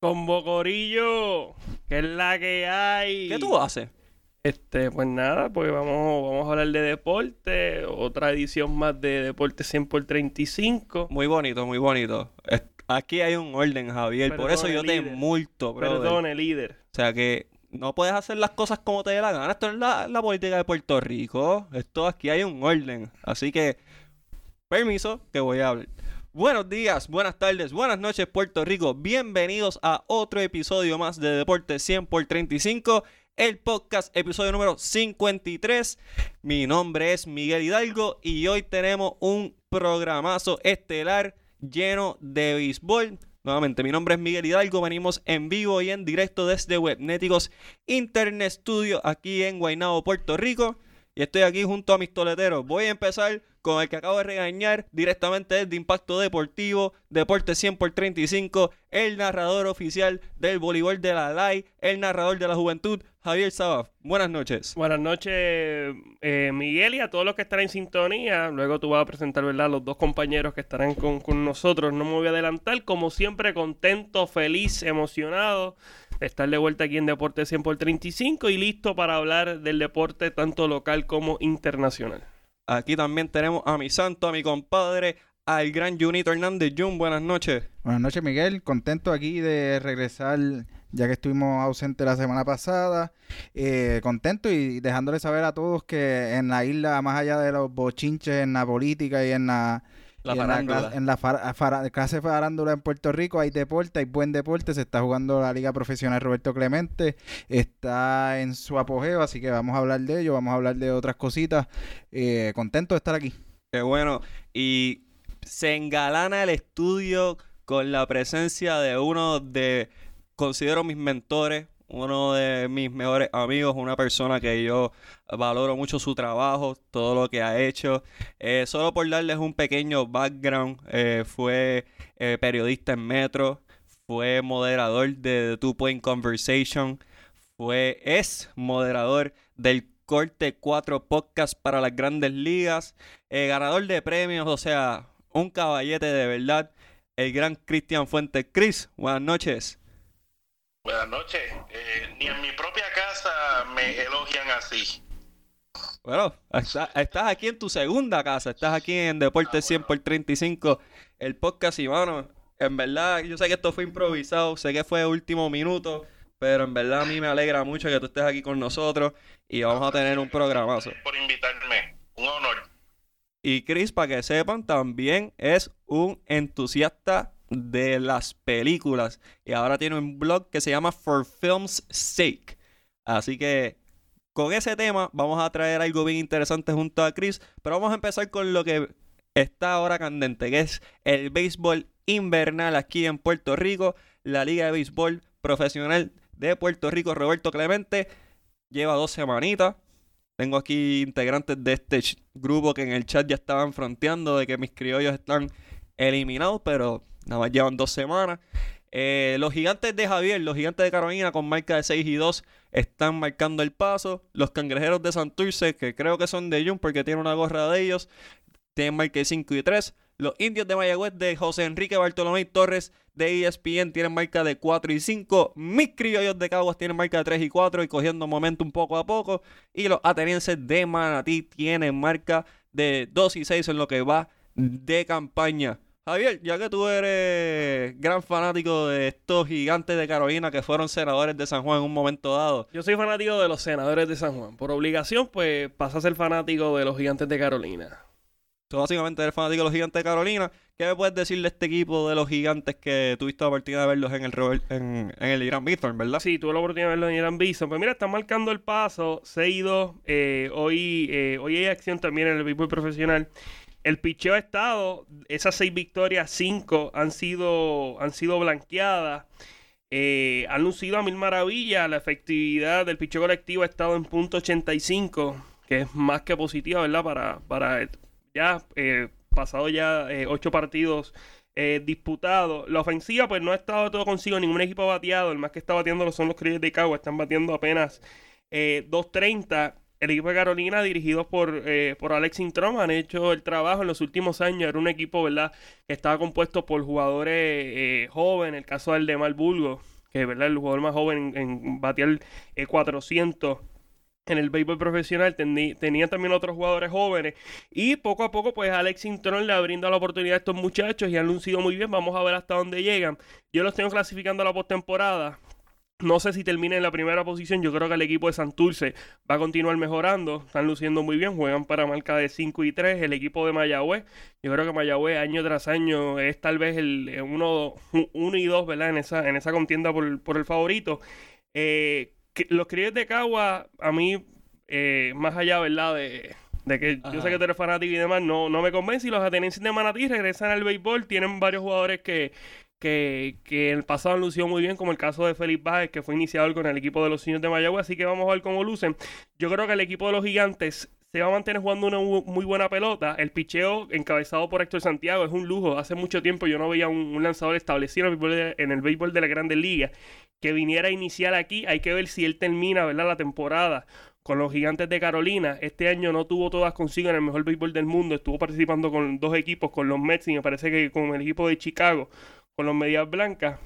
Con Bocorillo, que es la que hay. ¿Qué tú haces? Este, pues nada, pues vamos, vamos a hablar de deporte, otra edición más de Deporte 100 por 35. Muy bonito, muy bonito. Aquí hay un orden, Javier. por eso yo te multo, brother. Perdone, líder. O sea que no puedes hacer las cosas como te dé la gana. Esto es la, la política de Puerto Rico. Esto aquí hay un orden. Así que, permiso, que voy a hablar. Buenos días, buenas tardes, buenas noches, Puerto Rico. Bienvenidos a otro episodio más de Deporte 100 por 35. El podcast, episodio número 53. Mi nombre es Miguel Hidalgo y hoy tenemos un programazo estelar lleno de béisbol. Nuevamente, mi nombre es Miguel Hidalgo. Venimos en vivo y en directo desde Webnéticos Internet Studio aquí en Guaynabo, Puerto Rico. Y estoy aquí junto a mis toleteros. Voy a empezar con el que acabo de regañar directamente desde Impacto Deportivo, Deporte 100 por 35, el narrador oficial del voleibol de la LAI, el narrador de la juventud, Javier Sabaf. Buenas noches. Buenas noches, eh, Miguel, y a todos los que están en sintonía. Luego tú vas a presentar, ¿verdad?, los dos compañeros que estarán con, con nosotros. No me voy a adelantar. Como siempre, contento, feliz, emocionado de estar de vuelta aquí en Deporte 100 por 35 y listo para hablar del deporte tanto local como internacional. Aquí también tenemos a mi santo, a mi compadre, al gran Junito Hernández. Jun, buenas noches. Buenas noches, Miguel. Contento aquí de regresar, ya que estuvimos ausentes la semana pasada. Eh, contento y dejándole saber a todos que en la isla, más allá de los bochinches en la política y en la, La y en la, farándula. en la fara- clase farándula en Puerto Rico, hay deporte, hay buen deporte. Se está jugando la Liga Profesional Roberto Clemente. Está en su apogeo, así que vamos a hablar de ello, vamos a hablar de otras cositas. Eh, contento de estar aquí. Qué bueno. Y se engalana el estudio con la presencia de uno de, considero mis mentores, uno de mis mejores amigos, una persona que yo valoro mucho su trabajo, todo lo que ha hecho. Eh, solo por darles un pequeño background, eh, fue eh, periodista en Metro, fue moderador de The Two Point Conversation, fue, es moderador del Corte 4 Podcast para las grandes ligas, ganador de premios, o sea, un caballete de verdad, el gran Cristian Fuentes. Chris, buenas noches. Buenas noches. Eh, ni en mi propia casa me elogian así. Bueno, está- estás aquí en tu segunda casa, estás aquí en Deporte 100 por 35, el podcast y mano, en verdad, yo sé que esto fue improvisado, sé que fue último minuto, pero en verdad a mí me alegra mucho que tú estés aquí con nosotros y vamos a tener un programazo. Por invitarme. Un honor. Y Chris, para que sepan, también es un entusiasta de las películas. Y ahora tiene un blog que se llama For Film's Sake. Así que con ese tema vamos a traer algo bien interesante junto a Chris. Pero vamos a empezar con lo que está ahora candente, que es el béisbol invernal aquí en Puerto Rico. La Liga de Béisbol Profesional de Puerto Rico, Roberto Clemente, lleva dos semanitas. Tengo aquí integrantes de este grupo que en el chat ya estaban fronteando de que mis criollos están eliminados, pero nada más llevan dos semanas. Eh, los gigantes de Javier, los gigantes de Carolina con marca de 6 y 2 están marcando el paso. Los cangrejeros de Santurce, que creo que son de Jun porque tiene una gorra de ellos, tienen marca de 5 y 3. Los indios de Mayagüez de José Enrique Bartolomé Torres de ESPN tienen marca de 4 y 5. Mis criollos de Caguas tienen marca de 3 y 4 y cogiendo momento un poco a poco. Y los atenienses de Manatí tienen marca de 2 y 6 en lo que va de campaña. Javier, ya que tú eres gran fanático de estos gigantes de Carolina que fueron senadores de San Juan en un momento dado, Yo soy fanático de los senadores de San Juan. Por obligación, pues pasa a ser fanático de los gigantes de Carolina. tú básicamente eres fanático de los gigantes de Carolina, ¿qué me puedes decir de este equipo de los gigantes que tuviste la oportunidad de verlos en el, en, en el Irán Bithorn, verdad? Sí, tuve la oportunidad de verlo en Irán Bison. Pues mira, están marcando el paso. 6-2. Eh, hoy, eh, hoy hay acción también en el béisbol profesional. El picheo ha estado, esas seis victorias, cinco han sido, han sido blanqueadas. Eh, han lucido a mil maravillas. La efectividad del picheo colectivo ha estado en punto .85, que es más que positiva, ¿verdad? Para, para ya eh, pasado ya eh, ocho partidos eh, disputados. La ofensiva, pues no ha estado todo consigo. Ningún equipo ha bateado. El más que está bateando son los Criollos de Cagua. Están bateando apenas eh, 2.30. el equipo de Carolina, dirigidos por, eh, por Alex Introm, han hecho el trabajo en los últimos años. Era un equipo, ¿verdad?, que estaba compuesto por jugadores eh, jóvenes. El caso del de Malburgo, que ¿verdad? el jugador más joven en, batear eh, 400 en el béisbol profesional tení- tenían también otros jugadores jóvenes y poco a poco pues Alex Intron le brinda la oportunidad a estos muchachos y han lucido muy bien, vamos a ver hasta dónde llegan. Yo los tengo clasificando a la postemporada. No sé si termina en la primera posición. Yo creo que el equipo de Santurce va a continuar mejorando. Están luciendo muy bien. Juegan para marca de 5 y 3. El equipo de Mayagüez. Yo creo que Mayagüez año tras año es tal vez el 1 uno y 2, ¿verdad? En esa, en esa contienda por, por el favorito. Eh, los Criollos de Cagua, a mí, eh, más allá, ¿verdad? De, de que yo sé que tú eres fanático y demás, no, no me convence. Y los atenienses de Manatí regresan al béisbol. Tienen varios jugadores que, que, en el pasado han muy bien, como el caso de Felipe Báez, que fue iniciador con el equipo de los niños de Mayagüez. Así que vamos a ver cómo lucen. Yo creo que el equipo de los gigantes se va a mantener jugando una mu- muy buena pelota. El picheo encabezado por Héctor Santiago es un lujo. Hace mucho tiempo yo no veía un, un lanzador establecido en el béisbol de, en el béisbol de la Grandes Ligas que viniera a iniciar aquí. Hay que ver si él termina, ¿verdad? La temporada con los gigantes de Carolina. Este año no tuvo todas consigo en el mejor béisbol del mundo. Estuvo participando con dos equipos, con los Mets y me parece que con el equipo de Chicago, con los Medias Blancas.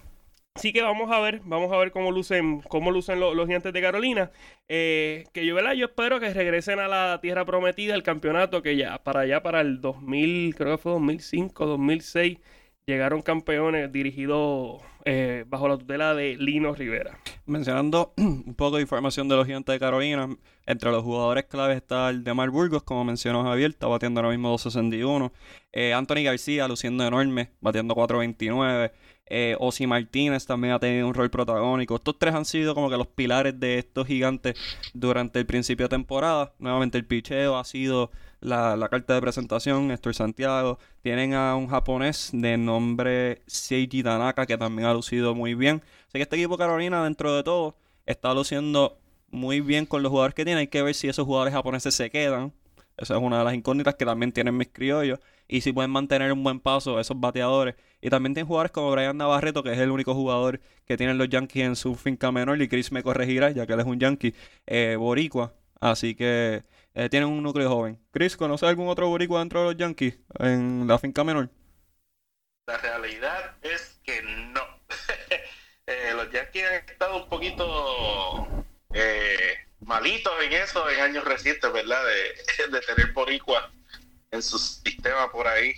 Así que vamos a ver, vamos a ver cómo lucen, cómo lucen lo- los gigantes de Carolina. Eh, que yo, ¿verdad? Yo espero que regresen a la tierra prometida, el campeonato que ya para allá, para el 2000, creo que fue 2005, 2006, llegaron campeones dirigidos eh, bajo la tutela de Lino Rivera. Mencionando un poco de información de los gigantes de Carolina, entre los jugadores claves está el de Mar Burgos, como mencionó Javier, está batiendo ahora mismo 261. Eh, Anthony García, luciendo enorme, batiendo 429. Eh, Osi Martínez también ha tenido un rol protagónico. Estos tres han sido como que los pilares de estos gigantes durante el principio de temporada. Nuevamente el picheo ha sido la, carta de presentación, Néstor Santiago. Tienen a un japonés de nombre Seiji Tanaka que también ha lucido muy bien. Así que este equipo Carolina, dentro de todo, está luciendo muy bien con los jugadores que tiene. Hay que ver si esos jugadores japoneses se quedan. Esa es una de las incógnitas que también tienen mis criollos. Y si pueden mantener un buen paso esos bateadores. Y también tienen jugadores como Brian Navarreto, que es el único jugador que tienen los Yankees en su finca menor. Y Chris me corregirá, ya que él es un Yankee eh, boricua. Así que eh, tienen un núcleo joven. Chris, ¿conoces algún otro boricua dentro de los Yankees en la finca menor? La realidad es que no. Eh, los Yankees han estado un poquito eh, malitos en eso en años recientes, ¿verdad? De, de tener boricua en su sistema por ahí.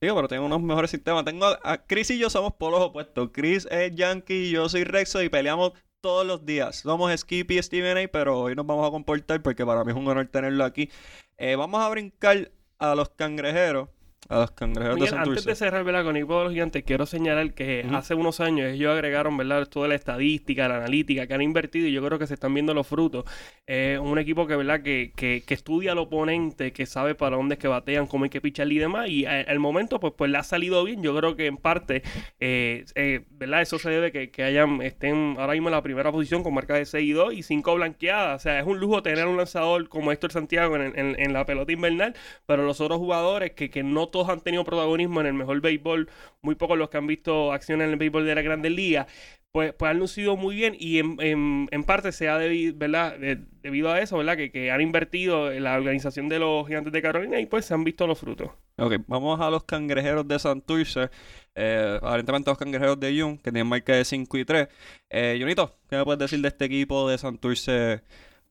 Digo, pero tengo unos mejores sistemas. Tengo a, Chris y yo somos polos opuestos. Chris es Yankee, yo soy Rexo y peleamos todos los días. Somos Skippy y Steven A, pero hoy nos vamos a comportar porque para mí es un honor tenerlo aquí. Eh, vamos a brincar a los cangrejeros. A los cangrejeros Miguel, de antes Santurce. de cerrar ¿verdad? con el equipo de los gigantes, quiero señalar que hace unos años ellos agregaron ¿verdad? toda la estadística, la analítica que han invertido y yo creo que se están viendo los frutos. Eh, un equipo que, ¿verdad? Que, que, que estudia al oponente, que sabe para dónde es que batean, cómo hay que pichar y demás. Y al momento, pues, pues le ha salido bien. Yo creo que en parte, eh, eh, ¿verdad? Eso se debe que, que hayan, estén ahora mismo en la primera posición con marca de 6 y 2 y 5 blanqueadas. O sea, es un lujo tener un lanzador como Héctor Santiago en, en- en la pelota invernal, pero los otros jugadores que, que no todos han tenido protagonismo en el mejor béisbol, muy pocos los que han visto acción en el béisbol de la Grandes Ligas, pues, pues han lucido muy bien y en, parte se ha debido, a eso, que han invertido en la organización de los gigantes de Carolina y pues se han visto los frutos. Ok, vamos a los cangrejeros de Santurce. Eh, aparentemente los cangrejeros de Jun, que tienen marca de 5 y 3. Eh, Junito, ¿qué me puedes decir de este equipo de Santurce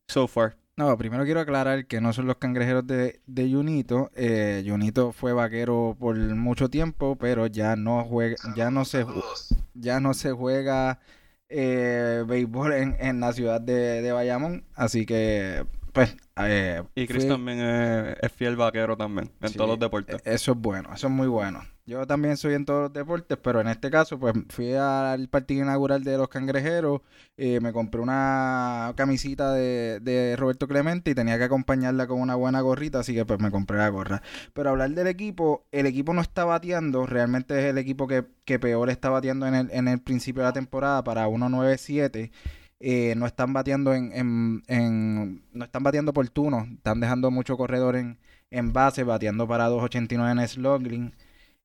so far? No, primero quiero aclarar que no son los cangrejeros de, de Junito. Eh, Junito fue vaquero por mucho tiempo, pero ya no juega, ya no se, ya no se juega eh, béisbol en, en la ciudad de, de Bayamón. Así que, pues, eh, Y Chris fui- también es, es fiel vaquero también, en Sí, todos los deportes. e- Eso es bueno, eso es muy bueno. Yo también soy en todos los deportes, pero en este caso, pues fui al partido inaugural de los cangrejeros, eh, me compré una camisita de, Roberto Clemente y tenía que acompañarla con una buena gorrita, así que pues me compré la gorra. Pero hablar del equipo, el equipo no está bateando, realmente es el equipo que, peor está bateando en el, en el principio de la temporada para 1.97. Eh, no están bateando en, en, en- no están bateando por turno, están dejando mucho corredor en, base, bateando para 2.89 en slugging.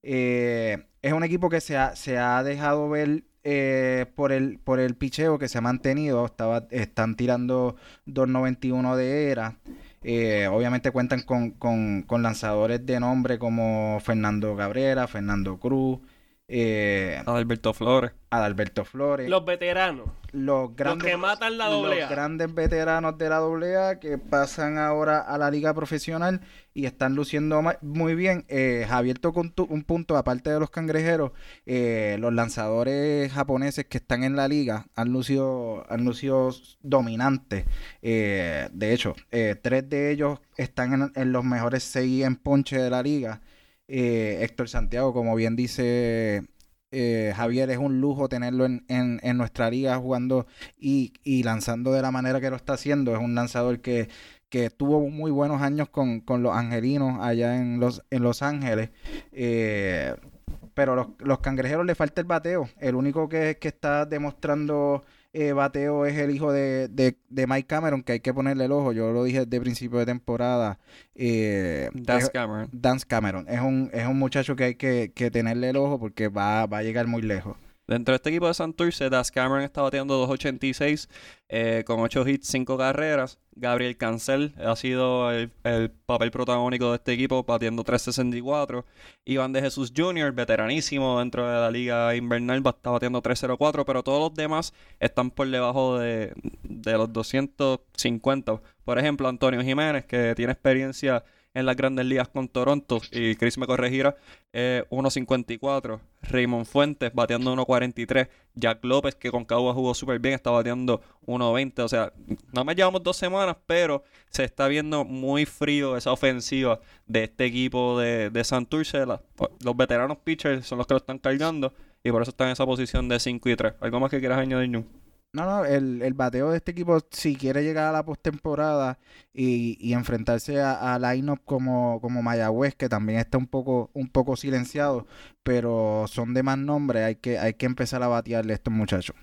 Eh, es un equipo que se ha, se ha dejado ver eh, por el por el picheo que se ha mantenido, están tirando 2.91 de era. Eh, obviamente cuentan con, con, con lanzadores de nombre como Fernando Cabrera, Fernando Cruz, eh, Alberto Flores. Adalberto Flores. Los veteranos. los grandes que matan la doble los grandes veteranos de la AA que pasan ahora a la liga profesional y están luciendo muy bien. Eh, Javier tocó un, tu- un punto, aparte de los cangrejeros, eh, los lanzadores japoneses que están en la liga han lucido, han lucido dominantes. Eh, de hecho, eh, tres de ellos están en, en los mejores seis en ponche de la liga. Eh, Héctor Santiago, como bien dice eh, Javier, es un lujo tenerlo en, en, nuestra liga jugando y, y lanzando de la manera que lo está haciendo. Es un lanzador que, que tuvo muy buenos años con, con los angelinos allá en Los, en Los Ángeles. Eh, pero los, los cangrejeros le falta el bateo. El único que, que está demostrando eh, bateo es el hijo de, de, de Mike Cameron, que hay que ponerle el ojo. Yo lo dije desde principio de temporada. Eh, es- Cameron. Dance Cameron. Es un, es un muchacho que hay que, que tenerle el ojo porque va, va a llegar muy lejos. Dentro de este equipo de Santurce, Das Cameron está bateando 2.86 eh, con 8 hits, 5 carreras. Gabriel Cancel ha sido el, el papel protagónico de este equipo, batiendo 3.64. Iván de Jesús Jr., veteranísimo dentro de la liga invernal, está batiendo 3.04, pero todos los demás están por debajo de, de los 250. Por ejemplo, Antonio Jiménez, que tiene experiencia en las grandes ligas con Toronto, y Chris me corregirá, eh, 1.54. Raymond Fuentes bateando 1.43. Jack López, que con Cagua jugó súper bien, está bateando 1.20. O sea, no me llevamos dos semanas, pero se está viendo muy frío esa ofensiva de este equipo de, de Santurce. La- los veteranos pitchers son los que lo están cargando y por eso están en esa posición de 5 y 3. ¿Algo más que quieras añadir, Ñu? No, no, el, el bateo de este equipo, si quiere llegar a la postemporada y, y enfrentarse a, a line-up como, como Mayagüez, que también está un poco, un poco silenciado, pero son de más nombre, hay que, hay que empezar a batearle a estos muchachos.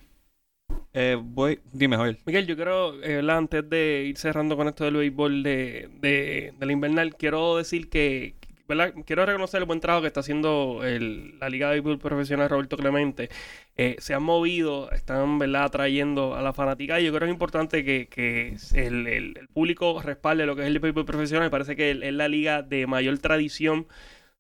Eh, voy, dime, Joel. Miguel, yo quiero, eh, ¿verdad? antes de ir cerrando con esto del béisbol de, de, de la invernal, quiero decir que, ¿verdad? Quiero reconocer el buen trabajo que está haciendo el- la Liga de Béisbol Profesional Roberto Clemente. Eh, se han movido, están, ¿verdad? Atrayendo a la fanática y yo creo que es importante que, que el, el- el público respalde lo que es el béisbol profesional. Me parece que es la liga de mayor tradición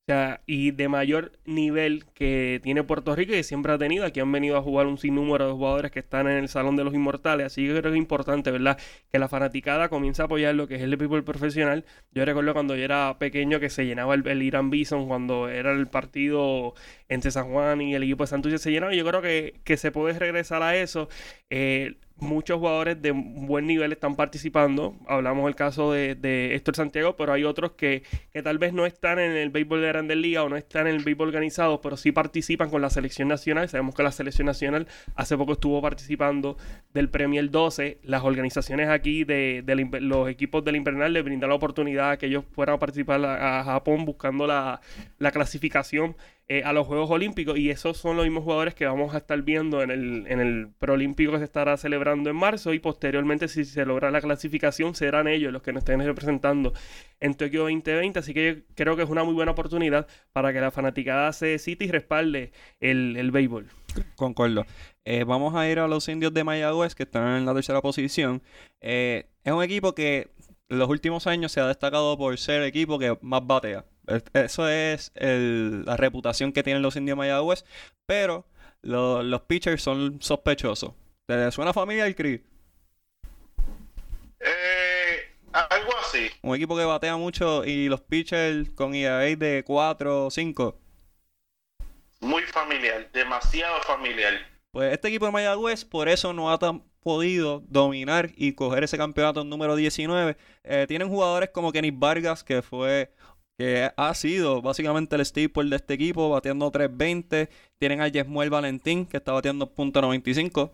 sea, y de mayor nivel que tiene Puerto Rico y que siempre ha tenido. Aquí han venido a jugar un sinnúmero de jugadores que están en el Salón de los Inmortales. Así que creo que es importante, ¿verdad? Que la fanaticada comience a apoyar lo que es el béisbol profesional. Yo recuerdo cuando yo era pequeño que se llenaba el, el Irán Bison cuando era el partido entre San Juan y el equipo de Santurce se llenaba. Yo creo que, que se puede regresar a eso. Eh, muchos jugadores de buen nivel están participando. Hablamos del caso de, de Héctor Santiago, pero hay otros que, que tal vez no están en el béisbol de Grandes Ligas o no están en el béisbol organizado, pero sí participan con la selección nacional. Sabemos que la selección nacional hace poco estuvo participando del Premier 12. Las organizaciones aquí de, inver- los equipos del Invernal les brindan la oportunidad a que ellos puedan participar a, a Japón buscando la, la clasificación eh, a los Juegos Olímpicos y esos son los mismos jugadores que vamos a estar viendo en el, en el Proolímpico que se estará celebrando en marzo y posteriormente si se logra la clasificación serán ellos los que nos estén representando en Tokio 2020 así que creo que es una muy buena oportunidad para que la fanaticada se cite y respalde el, el béisbol. Concuerdo. Eh, vamos a ir a los indios de Mayagüez, que están en la tercera posición. Eh, es un equipo que en los últimos años se ha destacado por ser el equipo que más batea. Es- Eso es el- la reputación que tienen los indios Mayagüez, pero lo- los pitchers son sospechosos. ¿Te suena familiar, Chris? Eh, algo así. Un equipo que batea mucho y los pitchers con ERA de 4 o 5. Muy familiar, demasiado familiar. Pues este equipo de Mayagüez por eso no ha tan podido dominar y coger ese campeonato número 19. Eh, tienen jugadores como Kenny Vargas, que fue que ha sido básicamente el staple de este equipo, bateando 3.20. Tienen a Yesmuel Valentín, que está bateando .95.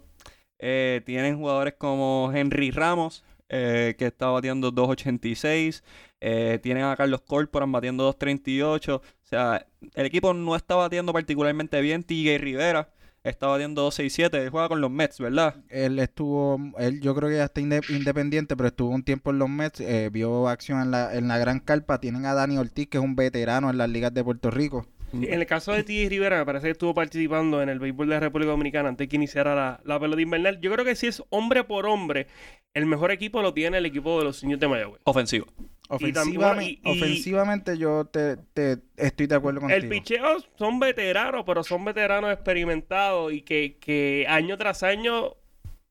Eh, tienen jugadores como Henry Ramos, eh, que está bateando 2.86. Eh, tienen a Carlos Corporan batiendo 2.38. O sea, el equipo no está batiendo particularmente bien. TJ Rivera está batiendo 2.67. Él juega con los Mets, ¿verdad? Él estuvo, él yo creo que ya está inde- independiente, pero estuvo un tiempo en los Mets, eh, vio acción en la, en la Gran Carpa. Tienen a Dani Ortiz, que es un veterano en las ligas de Puerto Rico. En el caso de T.J. Rivera, me parece que estuvo participando en el béisbol de la República Dominicana antes que iniciara la, la pelota invernal. Yo creo que si es hombre por hombre, el mejor equipo lo tiene el equipo de los niños de Mayagüez. Ofensivo. Ofensivamente, y- y- ofensivamente yo te, te estoy de acuerdo contigo. El picheo son veteranos, pero son veteranos experimentados y que, que año tras año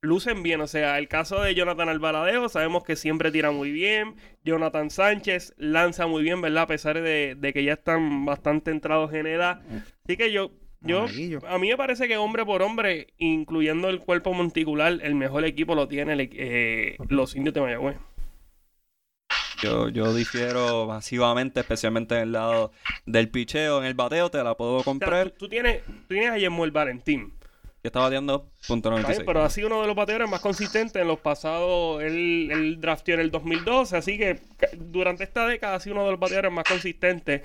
lucen bien. O sea, el caso de Jonathan Alvarado, sabemos que siempre tira muy bien. Jonathan Sánchez lanza muy bien, ¿verdad? A pesar de, de que ya están bastante entrados en edad. Así que yo, yo, a mí me parece que hombre por hombre, incluyendo el cuerpo monticular, el mejor equipo lo tiene el- eh, los indios de Mayagüez. Yo, yo difiero masivamente, especialmente en el lado del picheo. En el bateo te la puedo O sea, comprar. tú, tú tienes, tú tienes a Yemuel Valentín. Que está bateando punto Está bien, 96. pero ha sido uno de los bateadores más consistentes en los pasados. Él, él drafteó en el 2012, así que durante esta década ha sido uno de los bateadores más consistentes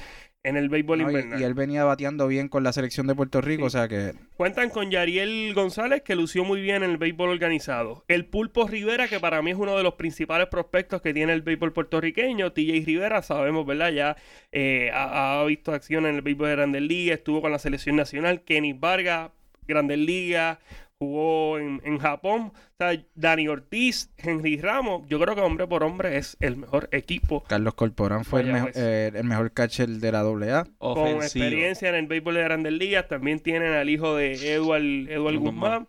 en el béisbol No, y, invernal. y él venía bateando bien con la selección de Puerto Rico, Sí. o sea que Cuentan con Yariel González, que lució muy bien en el béisbol organizado. El Pulpo Rivera, que para mí es uno de los principales prospectos que tiene el béisbol puertorriqueño. TJ Rivera, sabemos, ¿verdad? Ya eh, ha, ha visto acción en el béisbol de Grandes Ligas, estuvo con la selección nacional. Kenny Vargas, Grandes Ligas, jugó en, en Japón. O sea, Dani Ortiz, Henry Ramos. Yo creo que hombre por hombre es el mejor equipo Carlos Corporán fue el, mejo- pues. eh, el mejor catcher de la AA. con experiencia en el béisbol de Grandes Ligas. También tienen al hijo de Edward, Edward Guzmán.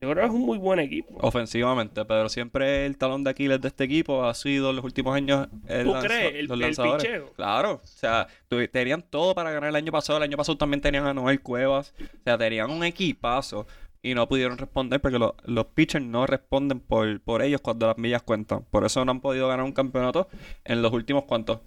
Yo creo que es un muy buen equipo. Ofensivamente, pero siempre el talón de Aquiles de este equipo ha sido en los últimos años el ¿Tú crees? El- los el picheo. Claro, o sea, tenían todo para ganar el año pasado. El año pasado también tenían a Noel Cuevas. O sea, tenían un equipazo y no pudieron responder porque lo- los pitchers no responden por, por ellos cuando las millas cuentan. Por eso no han podido ganar un campeonato en los últimos cuantos.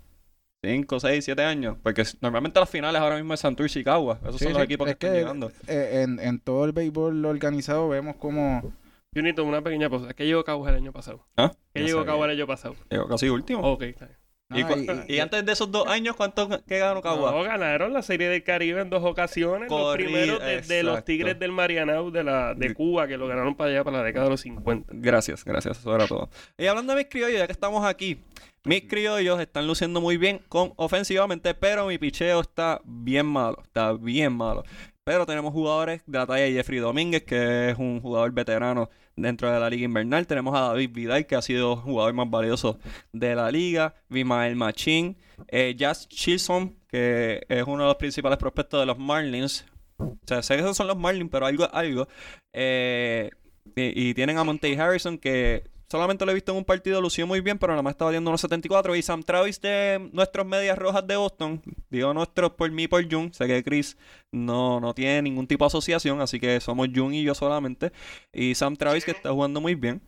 5, 6, 7 años. Porque normalmente las finales ahora mismo es Santurce y Cagua. Esos Sí, son los sí, equipos que es están llegando. eh, en, en todo el béisbol organizado vemos como... Junito, una pequeña pausa. ¿Qué llegó Cabo el año pasado? ¿Ah? ¿Qué No llegó. Cabo el año pasado? Llegó casi último. Ok, está bien. ¿Y, Ah, cu- y- y antes de esos dos años, ¿cuánto que ganó Cagua? No, ganaron la Serie del Caribe en dos ocasiones. los primeros desde los exacto. Tigres del Marianao de, la, de Cuba, que lo ganaron para allá, para la década de los 50. Gracias, gracias, eso era todo. Y hablando de mis criollos, ya que estamos aquí, mis criollos están luciendo muy bien con ofensivamente, pero mi picheo está bien malo, está bien malo. Pero tenemos jugadores de la talla de Jeffrey Domínguez, que es un jugador veterano dentro de la liga invernal. Tenemos a David Vidal, que ha sido jugador más valioso de la liga. Vimael Machín. Eh, Jazz Chilson, que es uno de los principales prospectos de los Marlins. O sea, sé que esos son los Marlins, pero algo, algo. Eh, y, y tienen a Monte Harrison, que solamente lo he visto en un partido, lució muy bien, pero nada más está valiendo unos 74. Y Sam Travis de nuestros medias rojas de Boston, digo nuestros por mí por Jun, sé que Chris no, no tiene ningún tipo de asociación, así que somos Jun y yo solamente. Y Sam Travis, que está jugando muy bien.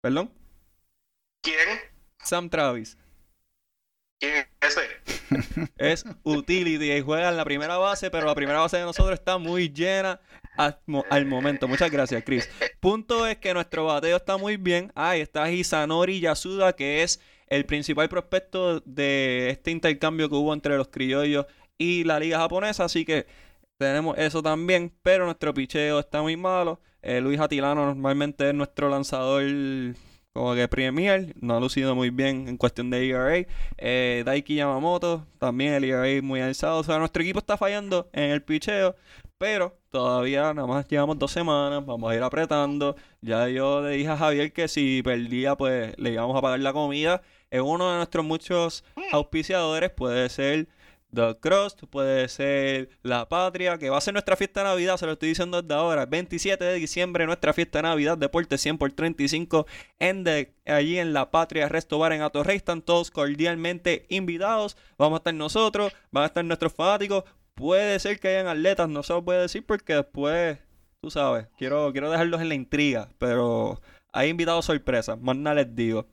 ¿Perdón? ¿Quién? Sam Travis. ¿Quién es utility y juega en la primera base, pero la primera base de nosotros está muy llena al momento. Muchas gracias, Chris. Punto es que nuestro bateo está muy bien. Ahí está Hisanori Yasuda, que es el principal prospecto de este intercambio que hubo entre los criollos y la liga japonesa. Así que tenemos eso también, pero nuestro picheo está muy malo. Eh, Luis Atilano normalmente es nuestro lanzador como que premier, no ha lucido muy bien en cuestión de ERA. Eh, Daiki Yamamoto, también el ERA muy alzado. O sea, nuestro equipo está fallando en el picheo, pero todavía nada más llevamos dos semanas, vamos a ir apretando. Ya yo le dije a Javier que si perdía, pues le íbamos a pagar la comida. Es uno de nuestros muchos auspiciadores, puede ser The Crust, puede ser La Patria, que va a ser nuestra fiesta de Navidad, se lo estoy diciendo desde ahora. 27 de diciembre, nuestra fiesta de Navidad, Deporte 100 por 35, en de, allí en La Patria Resto Bar en Atorrey. Están todos cordialmente invitados. Vamos a estar nosotros, van a estar nuestros fanáticos. Puede ser que hayan atletas, no se lo puede decir porque después, tú sabes, quiero, quiero dejarlos en la intriga, pero hay invitados sorpresas, más nada les digo.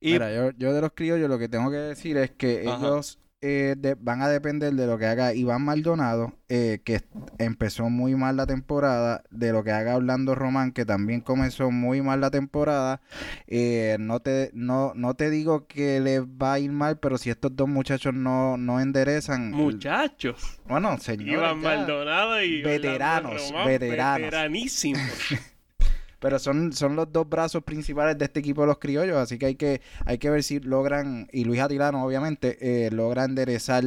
Y Mira, yo, yo de los criollos lo que tengo que decir es que Ajá. ellos eh, de- van a depender de lo que haga Iván Maldonado, eh, que empezó muy mal la temporada, de lo que haga Orlando Román, que también comenzó muy mal la temporada. Eh, no te no, no te digo que les va a ir mal, pero si estos dos muchachos no, no enderezan, Muchachos. bueno, señores, Iván ya. Maldonado y Veteranos, Román, veteranos. Veteranísimos. Pero son, son los dos brazos principales de este equipo de los criollos, así que hay que, hay que ver si logran, y Luis Atilano obviamente, eh, logra enderezar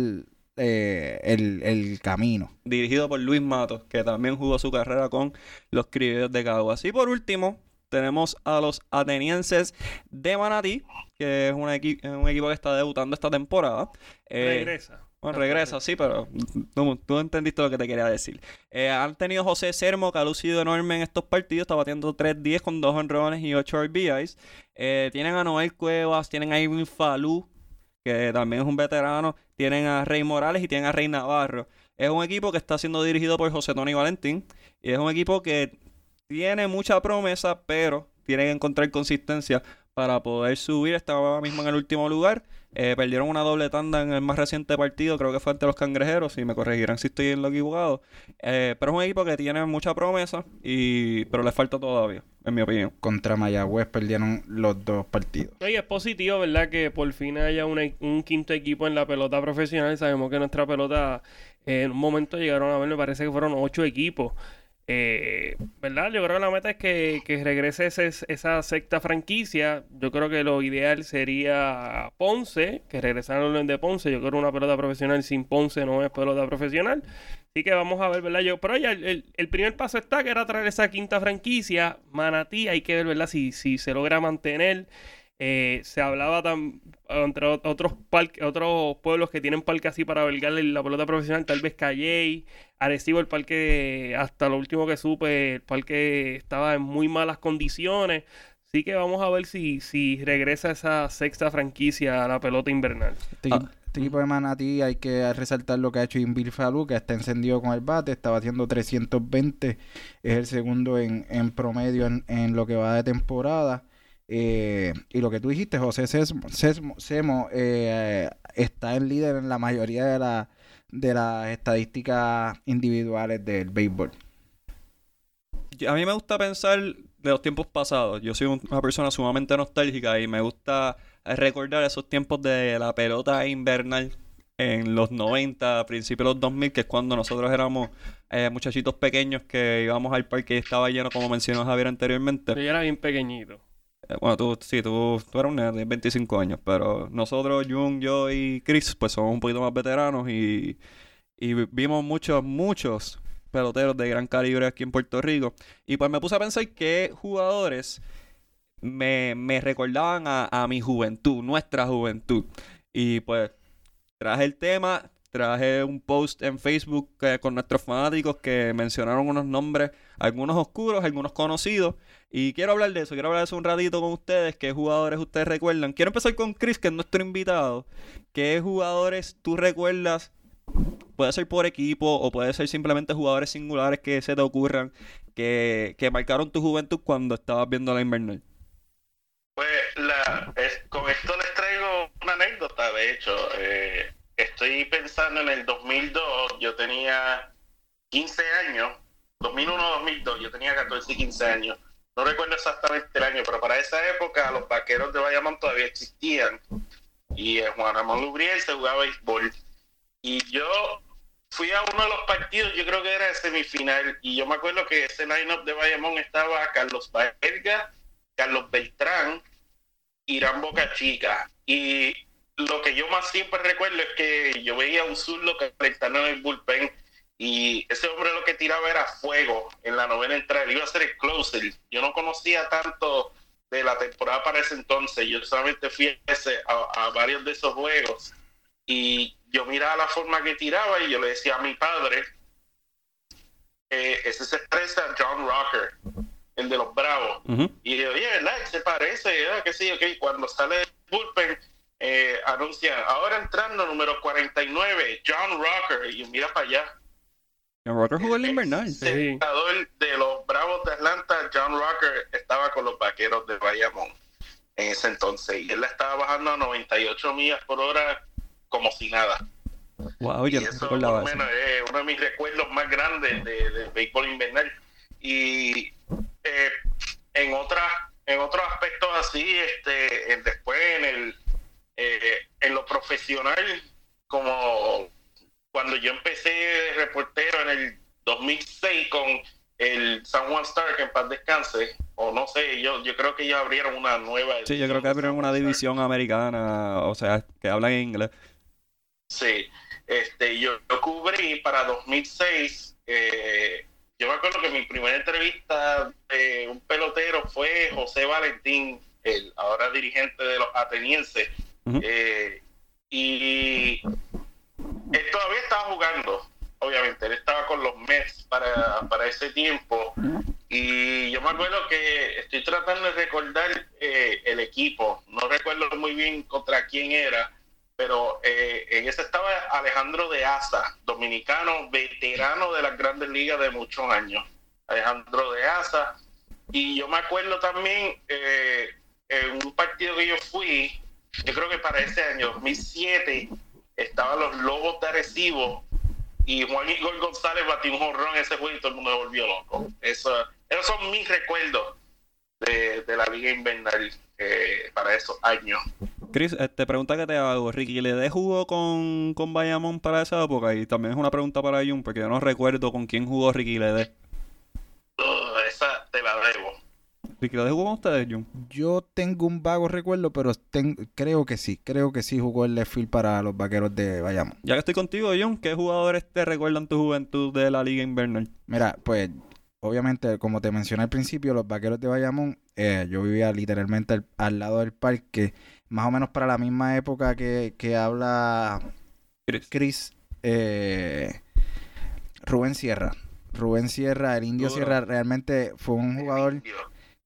eh, el, el camino. dirigido por Luis Matos, que también jugó su carrera con los criollos de Caguas. Y por último, tenemos a los atenienses de Manatí, que es un, equi- un equipo que está debutando esta temporada. Eh, Regresa. Bueno, regresa, sí, pero tú, tú entendiste lo que te quería decir. Eh, han tenido José Sermo, que ha lucido enorme en estos partidos, está batiendo 3-10 con 2 honrones y 8 RBIs. Eh, tienen a Noel Cuevas, tienen a Irving Falú, que también es un veterano. Tienen a Rey Morales y tienen a Rey Navarro. Es un equipo que está siendo dirigido por José Tony Valentín. Y es un equipo que tiene mucha promesa, pero tiene que encontrar consistencia para poder subir. Está ahora mismo en el último lugar. Eh, perdieron una doble tanda en el más reciente partido, creo que fue ante los cangrejeros, y me corregirán si estoy en lo equivocado. Eh, pero es un equipo que tiene mucha promesa, y pero le falta todavía, en mi opinión. Contra Mayagüez perdieron los dos partidos. Oye, es positivo, ¿verdad? Que por fin haya una- un quinto equipo en la pelota profesional. Sabemos que nuestra pelota eh, en un momento llegaron a ver, me parece que fueron ocho equipos. Eh, ¿Verdad? Yo creo que la meta es que, que regrese ese- esa sexta franquicia. Yo creo que lo ideal sería Ponce, que regresaran al orden de Ponce. Yo creo que una pelota profesional sin Ponce no es pelota profesional. Así que vamos a ver, ¿verdad? Yo, pero ya el, el- el primer paso está, que era traer esa quinta franquicia. Manatí, hay que ver, ¿verdad? Si, si se logra mantener. Eh, se hablaba tam- entre ot- otros parques, otros pueblos que tienen parques así para albergar la pelota profesional, tal vez Calley, Arecibo, el parque, hasta lo último que supe, el parque estaba en muy malas condiciones. Así que vamos a ver si, si regresa esa sexta franquicia a la pelota invernal. Este, Ah. este equipo de Manatí hay que resaltar lo que ha hecho Inbil Falú, que está encendido con el bate, está batiendo 320, es el segundo en, en promedio en, en lo que va de temporada. Eh, y lo que tú dijiste, José Sesmo, Sesmo- Semo, eh, está en líder en la mayoría de, la- de las estadísticas individuales del béisbol. A mí me gusta pensar de los tiempos pasados. Yo soy un- una persona sumamente nostálgica y me gusta recordar esos tiempos de la pelota invernal en los 90, a principios de los 2000, que es cuando nosotros éramos eh, muchachitos pequeños que íbamos al parque y estaba lleno, como mencionó Javier anteriormente. Yo era bien pequeñito. Eh, Bueno, tú, sí, tú, tú eras un nene de 25 años, pero nosotros, Jun, yo y Chris, pues somos un poquito más veteranos y, y vi- vimos muchos, muchos peloteros de gran calibre aquí en Puerto Rico. Y pues me puse a pensar qué jugadores me, me recordaban a, a mi juventud, nuestra juventud. Y pues traje el tema, traje un post en Facebook eh, con nuestros fanáticos que mencionaron unos nombres, algunos oscuros, algunos conocidos. Y quiero hablar de eso, quiero hablar de eso un ratito con ustedes, qué jugadores ustedes recuerdan. Quiero empezar con Chris, que es nuestro invitado. ¿Qué jugadores tú recuerdas? Puede ser por equipo o puede ser simplemente jugadores singulares que se te ocurran que, que marcaron tu juventud cuando estabas viendo la invernal. Pues la, con esto les traigo una anécdota, de hecho. Eh, estoy pensando en el 2002, yo tenía 15 años, 2001-2002, yo tenía 14 y 15 años. No recuerdo exactamente el año, pero para esa época los vaqueros de Bayamón todavía existían. Y en Juan Ramón Lubriel se jugaba béisbol. Y yo fui a uno de los partidos, yo creo que era de semifinal, y yo me acuerdo que ese line-up de Bayamón estaba Carlos Baerga, Carlos Beltrán, Irán Boca Chica. Y lo que yo más siempre recuerdo es que yo veía a un zurdo calentando en el bullpen y ese hombre lo que tiraba era fuego en la novena entrada. Él iba a ser el closer. Yo no conocía tanto de la temporada para ese entonces. Yo solamente fui a, ese- a- a varios de esos juegos y yo miraba la forma que tiraba y yo le decía a mi padre, eh, ese se expresa John Rocker, el de los Bravos. Y yo, oye, ¿verdad? Se parece, ¿verdad? Que sí, ok. Cuando sale el bullpen, eh, anuncian, ahora entrando número 49, John Rocker. Y yo, mira para allá. John Rocker jugó en la invernal. Senador de los Bravos de Atlanta, John Rocker, estaba con los Vaqueros de Bayamón en ese entonces. Y él la estaba bajando a 98 millas por hora como si nada. Wow, Y eso por lo menos es uno de mis recuerdos más grandes de, del béisbol invernal. Y eh, en otras en otros aspectos así, este, en- después en el eh, en lo profesional, como cuando yo empecé de reportero en el 2006 con el San Juan Star, que en paz descanse, o no sé, yo, yo creo que ellos abrieron una nueva. Sí, yo creo que abrieron una división americana, o sea, que hablan en inglés. Sí, Este, yo, yo cubrí para 2006. eh, yo me acuerdo que mi primera entrevista de un pelotero fue José Valentín, el ahora dirigente de los atenienses. Eh, y él todavía estaba jugando, obviamente. Él estaba con los Mets para, para ese tiempo. Y yo me acuerdo que estoy tratando de recordar eh, el equipo. No recuerdo muy bien contra quién era. Pero eh, en ese estaba Alejandro de Asa, dominicano, veterano de las grandes ligas de muchos años. Alejandro de Asa. Y yo me acuerdo también eh, en un partido que yo fui, yo creo que para ese año, 2007, estaban los Lobos de Arecibo y Juan Igor González batió un jorrón en ese juego y todo el mundo se volvió loco. Eso, esos son mis recuerdos de, de la Liga Invernal eh, para esos años. Chris, este, pregunta que te hago. Ricky, ¿le jugó con, con Bayamón para esa época? Y también es una pregunta para Jun, porque yo no recuerdo con quién jugó Ricky Lede. Ugh, esa te la debo. ¿Ricky Lede jugó con ustedes, Jun? Yo tengo un vago recuerdo, pero ten- creo que sí. Creo que sí jugó el left field para los vaqueros de Bayamón. Ya que estoy contigo, Jun, ¿qué jugadores te recuerdan tu juventud de la Liga Invernal? Mira, pues obviamente, como te mencioné al principio, los vaqueros de Bayamón, eh, yo vivía literalmente al, al lado del parque, más o menos para la misma época que, que habla Chris. Chris, eh, Rubén Sierra. Rubén Sierra, el indio Duro. Sierra, realmente fue un jugador Indio.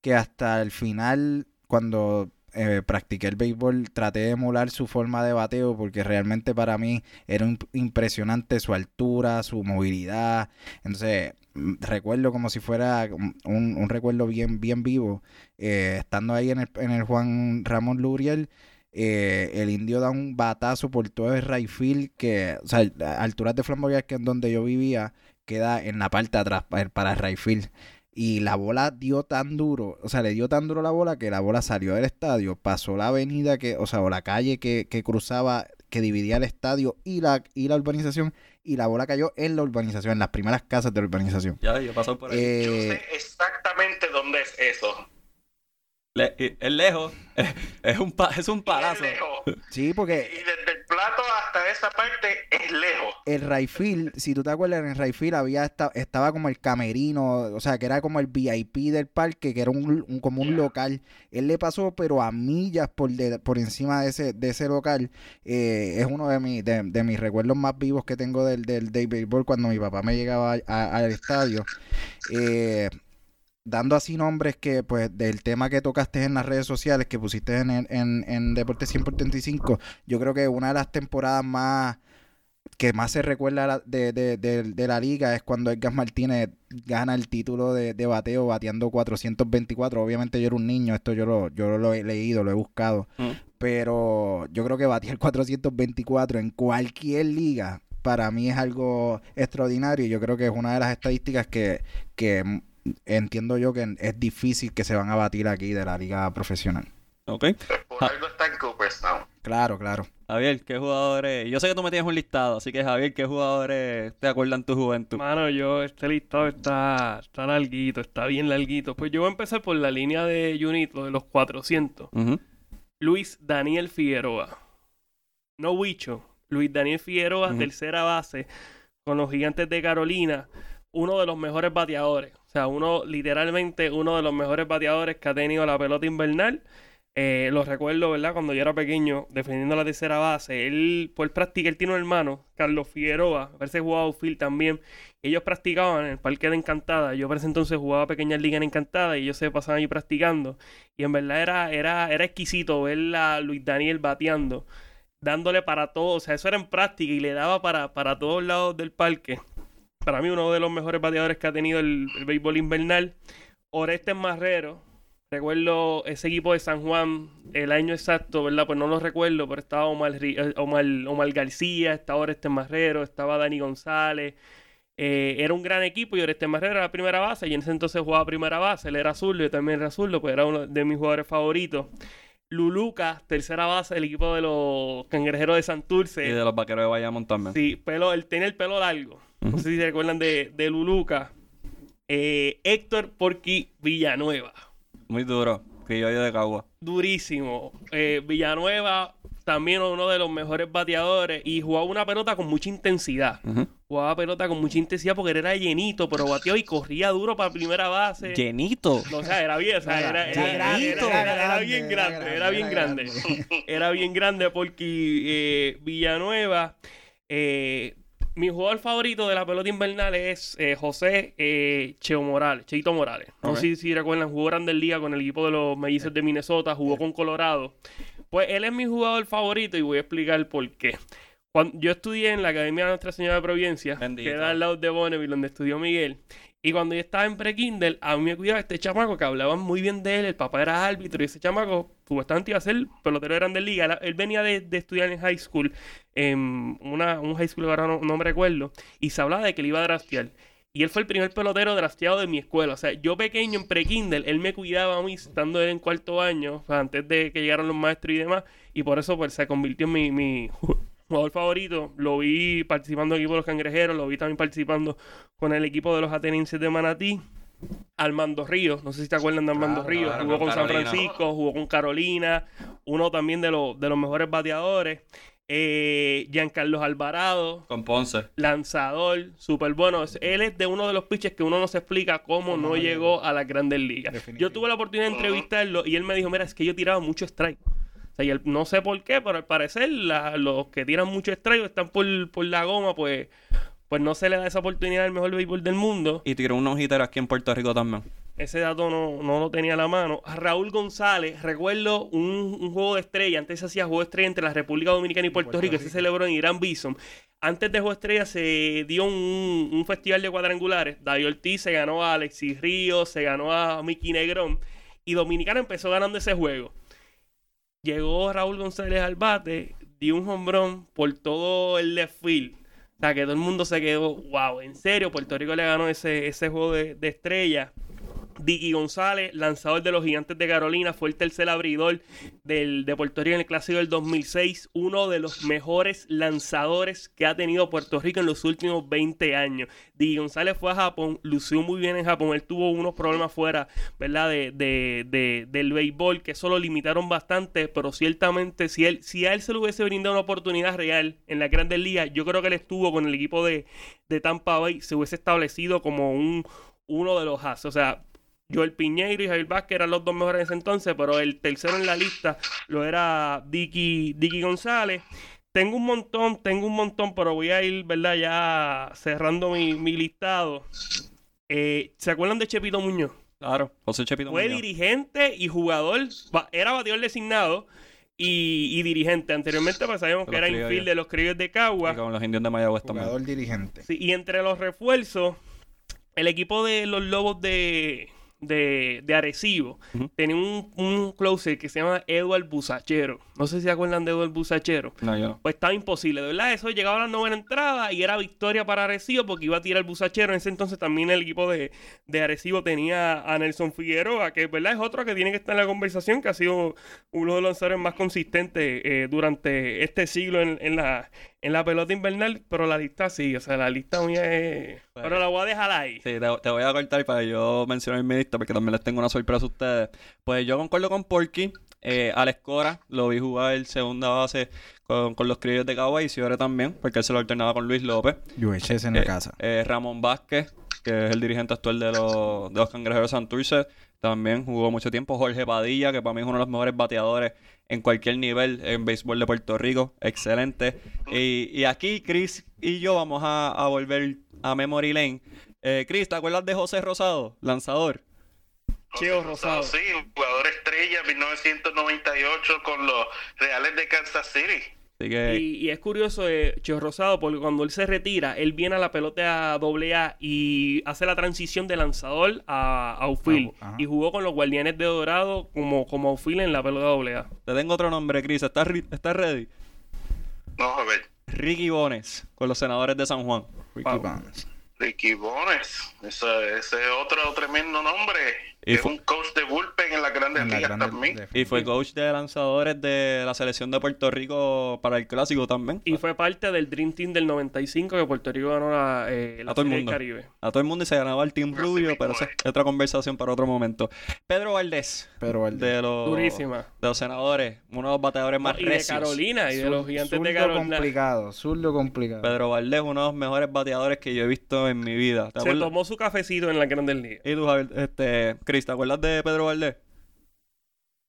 Que hasta el final, cuando eh, practiqué el béisbol, traté de emular su forma de bateo porque realmente para mí era imp- impresionante su altura, su movilidad. Entonces, mm, recuerdo como si fuera un, un recuerdo bien, bien vivo, eh, estando ahí en el, en el Juan Ramón Luriel. eh, el indio da un batazo por todo el right field que, o sea, alturas de Flamboyant, que es donde yo vivía, queda en la parte de atrás para, para el right field. Y la bola dio tan duro, o sea, le dio tan duro la bola que la bola salió del estadio, pasó la avenida que, o sea, o la calle que, que cruzaba, que dividía el estadio y la, y la urbanización, y la bola cayó en la urbanización, en las primeras casas de la urbanización. Ya, yo he pasado por ahí. Yo Eh, sé exactamente dónde es eso. Le- es lejos. es un, pa- es un palazo. Es lejos. sí, Y porque desde el plato hasta esa parte es lejos. el Rayfield, si tú te acuerdas, en el Rayfield había esta- estaba como el camerino, o sea, que era como el VIP del parque, que era un, un- como un local. Él le pasó, pero a millas por, de- por encima de ese, de ese local. Eh, es uno de, mis de, de mis recuerdos más vivos que tengo del, del, del béisbol cuando mi papá me llegaba a- a- al estadio. Eh, dando así nombres que, pues, del tema que tocaste en las redes sociales, que pusiste en, en, en, en Deportes 100 por 35, yo creo que una de las temporadas más que más se recuerda de, de, de- de la liga es cuando Edgar Martínez gana el título de, de bateo bateando 424. Obviamente yo era un niño, esto yo lo, yo lo he leído, lo he buscado. Mm. Pero yo creo que batear 424 en cualquier liga para mí es algo extraordinario. Yo creo que es una de las estadísticas que, que entiendo yo que es difícil que se van a batir aquí de la liga profesional. Ok. Por algo está en Cooperstown. Claro, claro. Javier, ¿qué jugadores? Yo sé que tú me tienes un listado, así que Javier, ¿qué jugadores te acuerdan tu juventud? Mano, yo, este listado está, está larguito, está bien larguito. Pues yo voy a empezar por la línea de Junito, de los 400. Ujú. Luis Daniel Figueroa. No Huicho. Luis Daniel Figueroa, tercera base, con los gigantes de Carolina. Uno de los mejores bateadores. Sea, uno, literalmente, uno de los mejores bateadores que ha tenido la pelota invernal. Eh, lo recuerdo, ¿verdad? Cuando yo era pequeño, defendiendo la tercera base. Él, por práctica, él tiene un hermano, Carlos Figueroa. A veces jugaba outfield también. Ellos practicaban en el Parque de Encantada. Yo por ese entonces jugaba pequeñas ligas en Encantada y ellos se pasaban ahí practicando. Y en verdad era, era, era exquisito ver a Luis Daniel bateando, dándole para todo. O sea, eso era en práctica y le daba para, para todos lados del parque. Para mí, uno de los mejores bateadores que ha tenido el, el béisbol invernal. Orestes Marrero. Recuerdo ese equipo de San Juan, el año exacto, ¿verdad? Pues no lo recuerdo, pero estaba Omar, eh, Omar, Omar García, estaba Orestes Marrero, estaba Dani González. Eh, era un gran equipo y Orestes Marrero era la primera base y en ese entonces jugaba primera base. Él era azul, yo también era azul, pues era uno de mis jugadores favoritos. Luluca, tercera base del equipo de los cangrejeros de Santurce. Y de los vaqueros de Bayamón también. Sí, pelo, él tiene el pelo largo. No sé si se recuerdan de, de Luluca. Eh, Héctor Porqui Villanueva. Muy duro. Criollo de Cagua. Durísimo. Eh, Villanueva también uno de los mejores bateadores y jugaba una pelota con mucha intensidad. Jugaba pelota con mucha intensidad porque él era llenito, pero bateó y corría duro para primera base. Llenito. No, o sea, era bien, o sea, era, Era era- grande, era- era era- era grande, bien grande, era bien grande. grande. Era bien grande porque eh, Villanueva, eh, mi jugador favorito de la pelota invernal es eh, José eh, Cheo Morales, Cheito Morales. No sé si, recuerdan, jugó Grandes Liga con el equipo de los Mellizos de Minnesota, jugó con Colorado. Pues él es mi jugador favorito y voy a explicar por qué. Cuando, yo estudié en la Academia de Nuestra Señora de Providencia, Bendito. que era al lado de Bonneville, donde estudió Miguel. Y cuando yo estaba en pre-Kindle, a mí me cuidaba este chamaco que hablaban muy bien de él. El papá era árbitro y ese chamaco supuestamente iba a ser pelotero de Grandes Ligas. Él- venía de, de estudiar en high school, en una, un high school ahora no, no me recuerdo, y se hablaba de que él iba a draftear. Y él fue el primer pelotero drafteado de mi escuela. O sea, yo pequeño en pre-Kindle, él me cuidaba a mí estando él en cuarto año, o sea, antes de que llegaran los maestros y demás. Y por eso pues, se convirtió en mi, mi jugador favorito. Lo vi participando en el equipo de los cangrejeros, lo vi también participando con el equipo de los atenienses de Manatí. Armando Ríos, no sé si te acuerdan de Armando Claro, Ríos, jugó con San. Francisco, jugó con Carolina, uno también de, los de los mejores bateadores. Eh, Giancarlos Alvarado, Con Ponce. lanzador, súper bueno. Él es de uno de los pitches que uno no se explica cómo no no llegó a las grandes ligas. Definitivo. Yo tuve la oportunidad de entrevistarlo y él me dijo, mira, es que yo tiraba mucho strike. Sea, y él- no sé por qué, pero al parecer la- los que tiran mucho strike o están por, por la goma, pues, pues no se le da esa oportunidad al mejor béisbol del mundo. Y tiró unos hitters aquí en Puerto Rico también. Ese dato no, no lo tenía a la mano. A Raúl González, recuerdo un, un juego de estrella. Antes se hacía juego de estrella entre la República Dominicana y Puerto, Puerto Rico. Se Rico. celebró en Irán Bison. Antes de juego de estrella se dio un, un festival de cuadrangulares. David Ortiz se ganó a Alexis Ríos, se ganó a Mickey Negrón. Y Dominicana empezó ganando ese juego. Llegó Raúl González al bate, dio un hombrón por todo el left field. O sea, que todo el mundo se quedó, wow, en serio, Puerto Rico le ganó ese, ese juego de, estrella. Dicky González, lanzador de los Gigantes de Carolina, fue el tercer abridor del, de Puerto Rico en el Clásico del 2006, uno de los mejores lanzadores que ha tenido Puerto Rico en los últimos 20 años. Dicky González fue a Japón, lució muy bien en Japón, él tuvo unos problemas fuera, ¿verdad? De, de- de- del béisbol, que eso lo limitaron bastante, pero ciertamente si, él, si a él se le hubiese brindado una oportunidad real en la Grandes Ligas, yo creo que él estuvo con el equipo de, de Tampa Bay, se hubiese establecido como un uno de los as. O sea, Joel Piñeiro y Javier Vázquez eran los dos mejores en ese entonces, pero el tercero en la lista lo era Dicky, Dicky González. Tengo un montón, tengo un montón, pero voy a ir, ¿verdad? Ya cerrando mi, mi listado. Eh, ¿Se acuerdan de Chepito Muñoz? Claro. José Chepito Fue Muñoz. dirigente y jugador, era bateador designado y, y dirigente. Anteriormente pues sabíamos que era infield de los criollos de Y Cagua. con los indios de Mayagüez también. Jugador dirigente. Sí, y entre los refuerzos, el equipo de los Lobos de, de, de Arecibo tenía un, un closer que se llama Edward Busachero. No sé si se acuerdan de Edward Busachero. No, yo no. Pues estaba imposible, de verdad. Eso llegaba a la novena entrada y era victoria para Arecibo porque iba a tirar el busachero. En ese entonces también el equipo de, de Arecibo tenía a Nelson Figueroa, que verdad es otro que tiene que estar en la conversación, que ha sido uno de los lanzadores más consistentes eh, durante este siglo en, en la, en la pelota invernal. Pero la lista sí, o sea, la lista mía es. Pues- Pero la voy a dejar ahí. Sí, te, te voy a cortar para yo mencionar mi lista porque también les tengo una sorpresa a ustedes. Pues yo concuerdo con Porky. Eh, Alex Cora, lo vi jugar el segunda base con, con los criollos de Cagua y Ciore también, porque él se lo alternaba con Luis López. UHS en la Eh, casa. eh, Ramón Vázquez, que es el dirigente actual de los, de los Cangrejeros de Santurce, también jugó mucho tiempo. Jorge Padilla, que para mí es uno de los mejores bateadores en cualquier nivel en béisbol de Puerto Rico. Excelente. Y, y aquí Chris y yo vamos a, a volver a Memory Lane. Eh, Chris, ¿te acuerdas de José Rosado, lanzador? Cheo Rosado. Sí, jugador estrella 1998 con los Reales de Kansas City. Así que Y, y es curioso Cheo Rosado porque cuando él se retira, él viene a la pelota a doble A y hace la transición de lanzador a, a outfield. Ah, y jugó con los Guardianes de Dorado como, como outfield en la pelota doble A. te tengo otro nombre, Chris. ¿Estás, ready? Vamos a ver. Ricky Bones, con los senadores de San Juan. Ricky. Barnes. Ricky Bones. Ese, ese es otro tremendo nombre. Y fue, un coach de bullpen en las grandes En la ligas grande- también. de- y fue coach de lanzadores de la selección de Puerto Rico para el clásico también. Y fue parte del Dream Team del 95 que Puerto Rico ganó la, eh, la A todo el Serie del mundo. Caribe. A todo el mundo y se ganaba el Team Rubio, pero esa es. otra conversación para otro momento. Pedro Valdés, Pero el de los, Durísima. de los senadores, uno de los bateadores más y de recios. Carolina y de los gigantes de Carolina. complicado, zurdo complicado. Pedro Valdés, uno de los mejores bateadores que yo he visto en mi vida. ¿Te Se acuerdas? tomó su cafecito en la Grandes Ligas. Y tú, este, Chris, ¿te acuerdas de Pedro Valdés?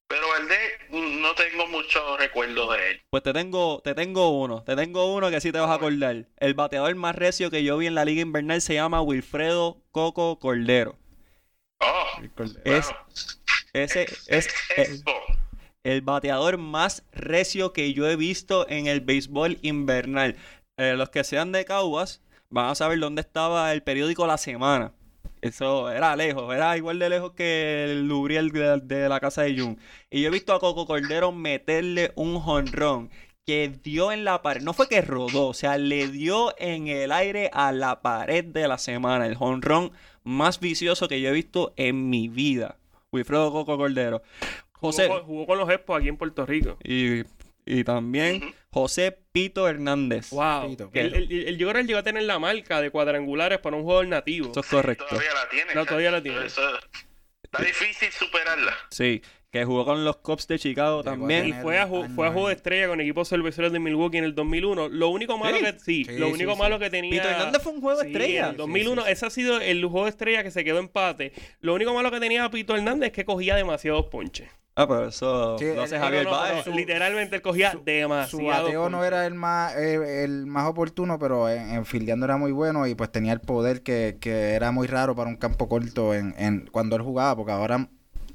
Pero Valdés no tengo muchos recuerdos de él. Pues te tengo, te tengo uno, te tengo uno que sí te vas a acordar. El bateador más recio que yo vi en la liga invernal se llama Wilfredo Coco Cordero. Oh, Es, bueno, ese es el bateador más recio que yo he visto en el béisbol invernal. Eh, los que sean de Caguas van a saber dónde estaba el periódico La Semana. Eso era lejos, era igual de lejos que el Lubriel de, de la casa de Jun. Y yo he visto a Coco Cordero meterle un jonrón que dio en la pared. No fue que rodó, o sea, le dio en el aire a la pared de la semana. El jonrón más vicioso que yo he visto en mi vida. Wilfredo Coco Cordero. José. Jugó, jugó con los Expos aquí en Puerto Rico. Y, y también. José Pito Hernández. Wow. Pito, El, el, el- yo creo que él llegó a tener la marca de cuadrangulares para un jugador nativo. Eso es correcto. Todavía la tiene. No, todavía la tiene. Eso- está difícil superarla. Sí, que jugó con los Cubs de Chicago Llegó Y también. tener- fue a, ju- fue a juego de estrella con equipos cerveceros de Milwaukee en el 2001. Lo único malo Sí. que sí, Sí, lo único sí. malo que tenía Pito Hernández fue un juego Sí, estrella. en el 2001, Sí, sí, sí. ese ha sido el juego de estrella que se quedó empate. Lo único malo que tenía Pito Hernández es que cogía demasiados ponches. Ah, pero eso Sí, lo hace Javier No, no, Baez. no, literalmente él cogía su- demasiado. Su bateo no era el más eh, el más oportuno, pero en, en fildeando era muy bueno y pues tenía el poder que, que era muy raro para un campo corto en, en cuando él jugaba, porque ahora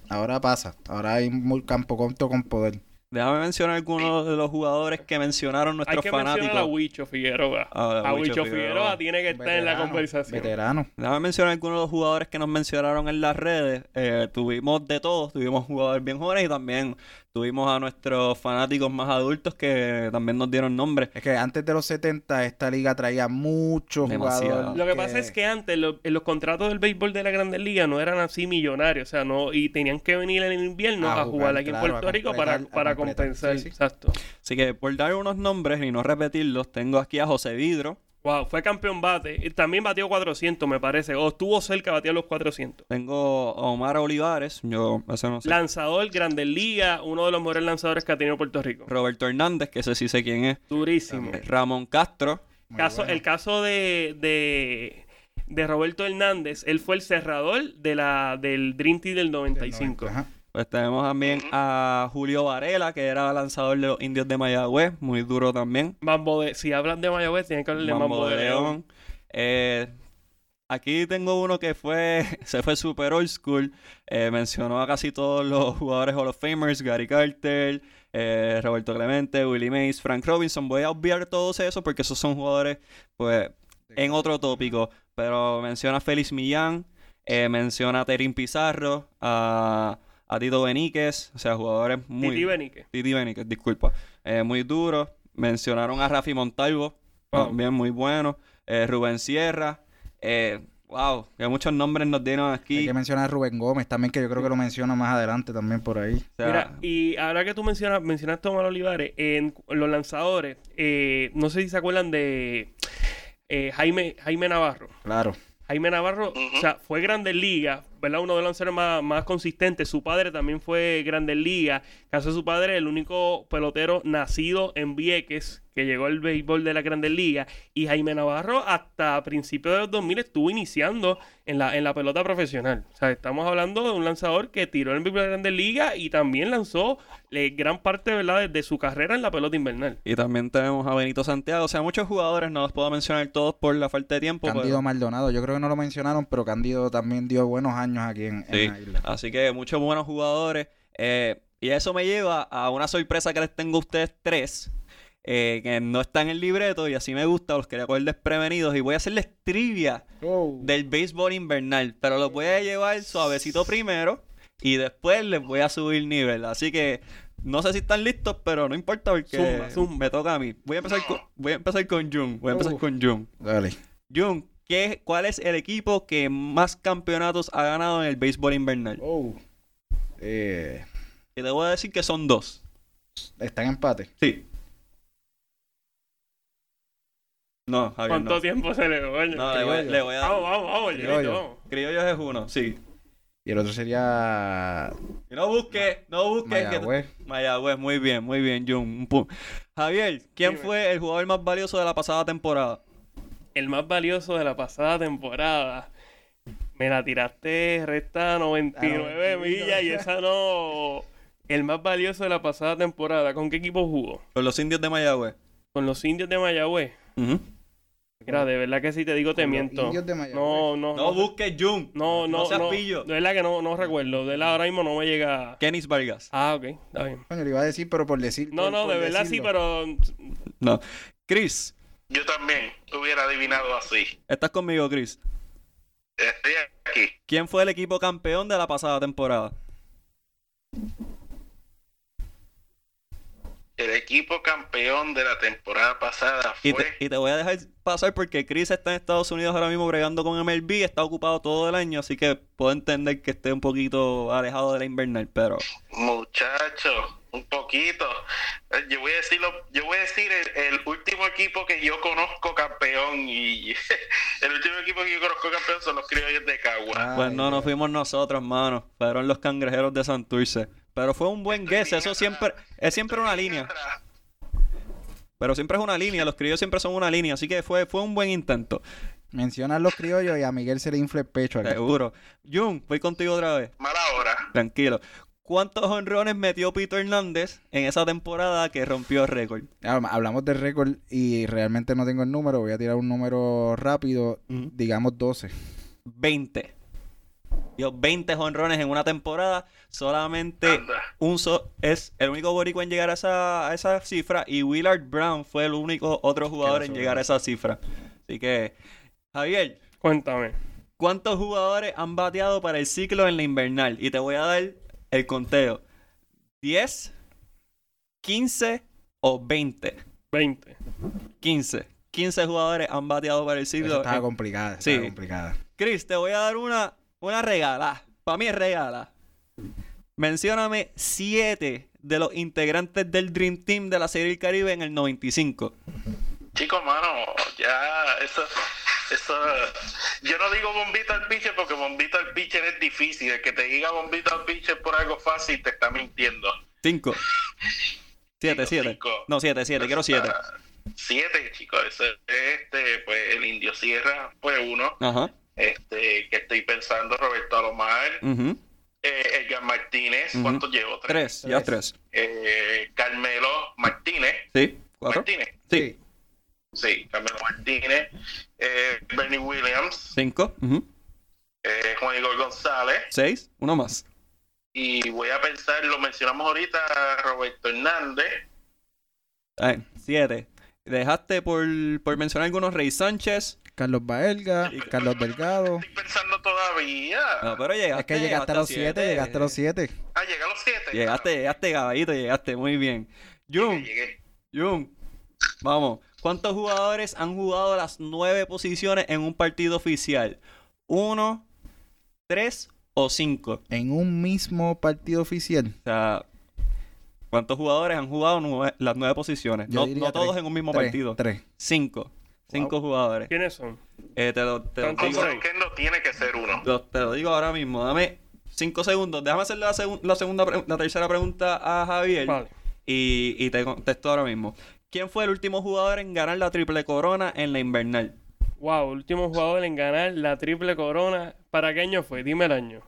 ahora pasa, ahora hay un campo corto con poder. Déjame mencionar algunos de los jugadores que mencionaron Hay nuestros que mencionar a fanáticos. Huicho Figueroa. Ah, a Huicho Figueroa. Figueroa tiene que estar en la conversación. Veterano. Déjame mencionar algunos de los jugadores que nos mencionaron en las redes. Eh, tuvimos de todos, tuvimos jugadores bien jóvenes y también tuvimos a nuestros fanáticos más adultos que también nos dieron nombres. Es que antes de los 70 esta liga traía muchos Demasiado. jugadores. Lo que pasa es que antes lo- en los contratos del béisbol de la Grandes Ligas no eran así millonarios, o sea, no y tenían que venir en el invierno A a, jugar, jugar, aquí claro, en Puerto Rico para, para compensar. Sí, sí. Exacto. Así que por dar unos nombres y no repetirlos, tengo aquí a José Vidro, Wow, fue campeón bate. Y También batió 400, me parece. O estuvo cerca de batear los 400. tengo a Omar Olivares, yo ese no sé. Lanzador, Grandes Ligas, uno de los mejores lanzadores que ha tenido Puerto Rico. Roberto Hernández, que ese sí sé quién es. Durísimo. Ramón Castro, Muy Caso, bueno. El caso de, de, de Roberto Hernández, él fue el cerrador de la, del Dream Team del 95. Ajá. Pues tenemos también a Julio Varela, que era lanzador de los indios de Mayagüez, muy duro también. Mambo de, si hablan de Mayagüez, tienen que hablar de Mambo, de León. Eh, aquí tengo uno que fue, se fue super old school. Eh, mencionó a casi todos los jugadores Hall of Famers, Gary Carter, eh, Roberto Clemente, Willie Mays, Frank Robinson. Voy a obviar todos esos porque esos son jugadores, pues, en otro tópico. Pero menciona a Félix Millán, menciona a Terín Pizarro, a, a Tito Beníquez, o sea, jugadores muy... Titi Benique. Titi Beníquez, disculpa. Eh, muy duro. Mencionaron a Rafi Montalvo, Wow. también muy bueno. Eh, Rubén Sierra. Eh, wow, que muchos nombres nos dieron Hay aquí. que mencionar a Rubén Gómez también, que yo creo que lo menciono más adelante también por ahí. O sea, Mira, y ahora que tú mencionas, mencionaste a Omar Olivares, en los lanzadores, eh, no sé si se acuerdan de eh, Jaime, Jaime Navarro. Claro. Jaime Navarro, o sea, fue Grandes Ligas, ¿verdad? Uno de los lanzadores más, más consistentes. Su padre también fue Grandes Ligas. Caso de su padre, el único pelotero nacido en Vieques que llegó al béisbol de la Grandes Ligas. Y Jaime Navarro, hasta principios de los 2000, estuvo iniciando en la, en la pelota profesional. O sea, estamos hablando de un lanzador que tiró en el béisbol de Grandes Ligas y también lanzó eh, gran parte, ¿verdad?, de, de su carrera en la pelota invernal. Y también tenemos a Benito Santiago. O sea, muchos jugadores, no los puedo mencionar todos por la falta de tiempo. Cándido pero- Maldonado, yo creo que no lo mencionaron, pero Cándido también dio buenos años aquí en, en Sí, la isla. así que muchos buenos jugadores. Eh, y eso me lleva a una sorpresa que les tengo a ustedes tres, eh, que no está en el libreto y así me gusta, los quería coger desprevenidos. Y voy a hacerles trivia Oh. del béisbol invernal, pero los voy a llevar suavecito primero y después les voy a subir nivel. Así que no sé si están listos, pero no importa porque Zumba, zumba. me toca a mí. Voy a empezar con, voy a empezar con Jun. Voy a empezar Uh. con Jun. Dale. Jun, ¿Qué, ¿Cuál es el equipo que más campeonatos ha ganado en el béisbol invernal? Oh. Eh, Y te voy a decir que son dos. está en empate. Sí. No, Javier, ¿Cuánto no. tiempo se le coño? No, le voy, le voy a dar. Vamos, vamos, vamos, Criollo. Vamos. Criollos es uno, sí. Y el otro sería Y no busque, no busque. que- Mayagüez. Mayagüez, muy bien, muy bien, Jun. Javier, ¿quién Dime. fue el jugador más valioso de la pasada temporada? El más valioso de la pasada temporada. Me la tiraste recta 99 Ah, millas y esa no. El más valioso de la pasada temporada. ¿Con qué equipo jugó? Con los indios de Mayagüez. Con los indios de Mayagüez. Ujú. Mira, de verdad que si te digo te miento. indios de Mayagüez. No, no, No busques Jun. No, no, No seas no. pillo. De verdad que no, no recuerdo. De verdad ahora mismo no me llega. Kenis Vargas. Ah, ok, está bien. Coño, le iba a decir, pero por decir. No, por- no, por de verdad sí, pero. No. Chris, Yo también hubiera adivinado así. estás conmigo, Chris. Estoy aquí. ¿Quién fue el equipo campeón de la pasada temporada? El equipo campeón de la temporada pasada Y fue. te, y te voy a dejar pasar porque Chris está en Estados Unidos ahora mismo bregando con MLB, está ocupado todo el año, así que puedo entender que esté un poquito alejado de la invernal, pero Muchacho, un poquito. Eh, Yo voy a decirlo, yo voy a decir el, el último equipo que yo conozco campeón y el último equipo que yo conozco campeón son los criollos de Cagua. Ay, pues no, no Dios. fuimos nosotros, mano. Fueron los cangrejeros de Santurce. Pero fue un buen guess, eso siempre es siempre una línea. Atrás. Pero siempre es una línea, los criollos siempre son una línea, así que fue, fue un buen intento. Mencionan los criollos y a Miguel se le infla el pecho. acá. Seguro. Jun, voy contigo otra vez. Mala hora. Tranquilo. ¿Cuántos honrones metió Pito Hernández en esa temporada que rompió récord? Ah, Hablamos de récord y realmente no tengo el número. Voy a tirar un número rápido. Digamos 12. 20. Dio 20 honrones en una temporada. Solamente Anda. un so- es el único boricua en llegar a esa, a esa cifra. Y Willard Brown fue el único otro jugador en llegar a esa cifra. Así que, Javier, Cuéntame. ¿cuántos jugadores han bateado para el ciclo en la invernal? Y te voy a dar el conteo. ¿10, 15 o 20? 20. 15. 15 jugadores han bateado para el Eso ciclo. estaba en- complicada. Sí. Estaba complicada. Chris, te voy a dar una, una regala. Para mí es regala. Mencióname 7 de los integrantes del Dream Team de la Serie del Caribe en el 95. Chicos, mano, ya eso, eso, yo no digo bombito al pitcher porque bombito al pitcher es difícil. El que te diga bombito al pitcher por algo fácil te está mintiendo. 5. 7, 7. cinco. No, 7, 7. Quiero 7. Ah, Siete, chicos. Este, pues el Indio Sierra fue uno. Ajá. Este, que estoy pensando, Roberto Alomar, eh, Edgar Martínez. ¿cuántos llevo? Tres. 3. Ya 3. Eh, Carmelo Martínez. Sí. 4. Martínez. Sí. Sí, Carmelo Martínez. Eh, Bernie Williams. 5. eh, Juan Igor González. 6. Uno más. Y voy a pensar, lo mencionamos ahorita, Roberto Hernández. 7. Dejaste por, por mencionar algunos Rey Sánchez. Carlos Baelga, Carlos Delgado. Estoy pensando todavía. No, pero llegaste. Es que llegaste a los 7, llegaste a los 7. Ah, llegué a los siete. Llegaste, llegaste, caballito, llegaste. Muy bien. Jun. Jun, vamos. ¿Cuántos jugadores han jugado las nueve posiciones en un partido oficial? ¿Uno, tres o cinco? En un mismo partido oficial. O sea, ¿cuántos jugadores han jugado nueve- las nueve posiciones? Yo No, diría no todos en un mismo Tres, partido. Tres. Cinco. Cinco jugadores. ¿Quiénes son? Eh, te lo, te lo ¿Cuántos digo, no tiene que ser uno. lo- te lo digo ahora mismo. Dame cinco segundos. Déjame hacer la, segun- la segunda, la tercera pregunta a Javier. Vale. Y, y te contesto ahora mismo. ¿Quién fue el último jugador en ganar la triple corona en la invernal? Wow, último jugador en ganar la triple corona. ¿Para qué año fue? Dime el año.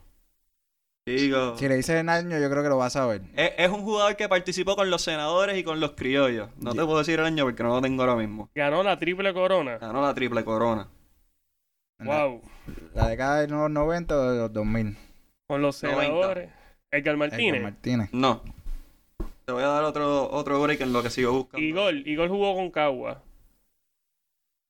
Digo. Si le dices el año, yo creo que lo vas a ver. Es, es un jugador que participó con los senadores y con los criollos. No te puedo decir el año porque no lo tengo ahora mismo. Ganó la triple corona. Ganó la triple corona. La- Wow. La década de los 90 o de los 2000. Con los 90. senadores. Edgar Edgar Martínez. Martínez. No. Te voy a dar otro, otro break en lo que sigo buscando. Igor. Igor jugó con Cagua.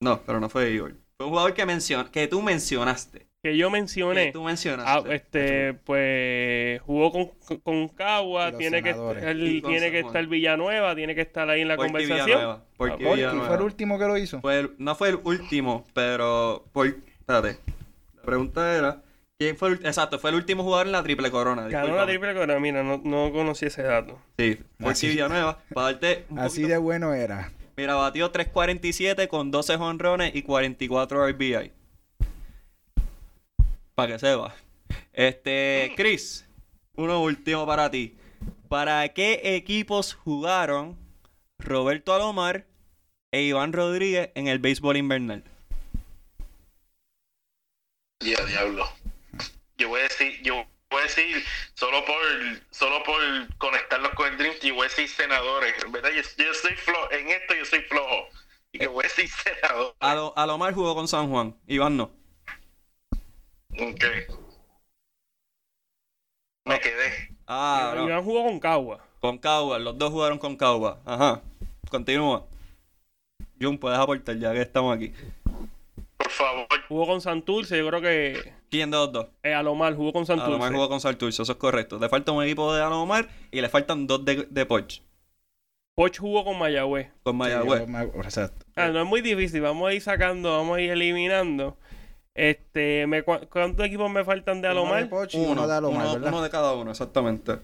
No, pero no fue Igor. Fue un jugador que, mencion que tú mencionaste. Que yo Que mencioné. tú mencionaste. Ah, este, pues jugó con, con, con Cagua, tiene que, estar, tiene que estar Villanueva, tiene que estar ahí en la Porky conversación. Villanueva, Porky Ah, Porky Villanueva. fue el último que lo hizo. Fue el- no fue el último, pero. Por, espérate. La pregunta era. ¿Quién fue el, exacto, fue el último jugador en la triple corona. Ganó la triple corona, mira, no, no conocí ese dato. Sí, Porky Villanueva. Para darte un Así poquito- de bueno era. Mira, batió 3.47 con 12 honrones y 44 RBI. Para que sepa. Este, Chris, uno último para ti. ¿Para qué equipos jugaron Roberto Alomar e Iván Rodríguez en el béisbol invernal? Ya, diablo. Yo voy a decir, yo voy a decir, solo por, solo por conectarlos con el Dream Team, voy a decir senadores. En verdad, yo, yo soy flojo, en esto yo soy flojo. Y que voy a decir senadores. Alo- Alomar jugó con San Juan, Iván no. Ok. Me quedé. Ah, no. Iván jugó con Cagua. Con Cagua, los dos jugaron con Cagua. Ajá. Continúa. Jun, puedes aportar ya que estamos aquí. Por favor. Jugó con Santurce, yo creo que ¿Quién de los dos? eh, Alomar jugó con Santurce. Alomar jugó con Santurce, eso es correcto. Le falta un equipo de Alomar y le faltan dos de, de Poch. Poch jugó con Mayagüez. Con Mayagüez. Sí, yo. Ah, no es muy difícil, vamos a ir sacando, vamos a ir eliminando. Este, me, ¿cu- ¿cuántos equipos me faltan de Uno Alomar? de Poch y uno, de Alomar, uno- uno de cada uno, exactamente.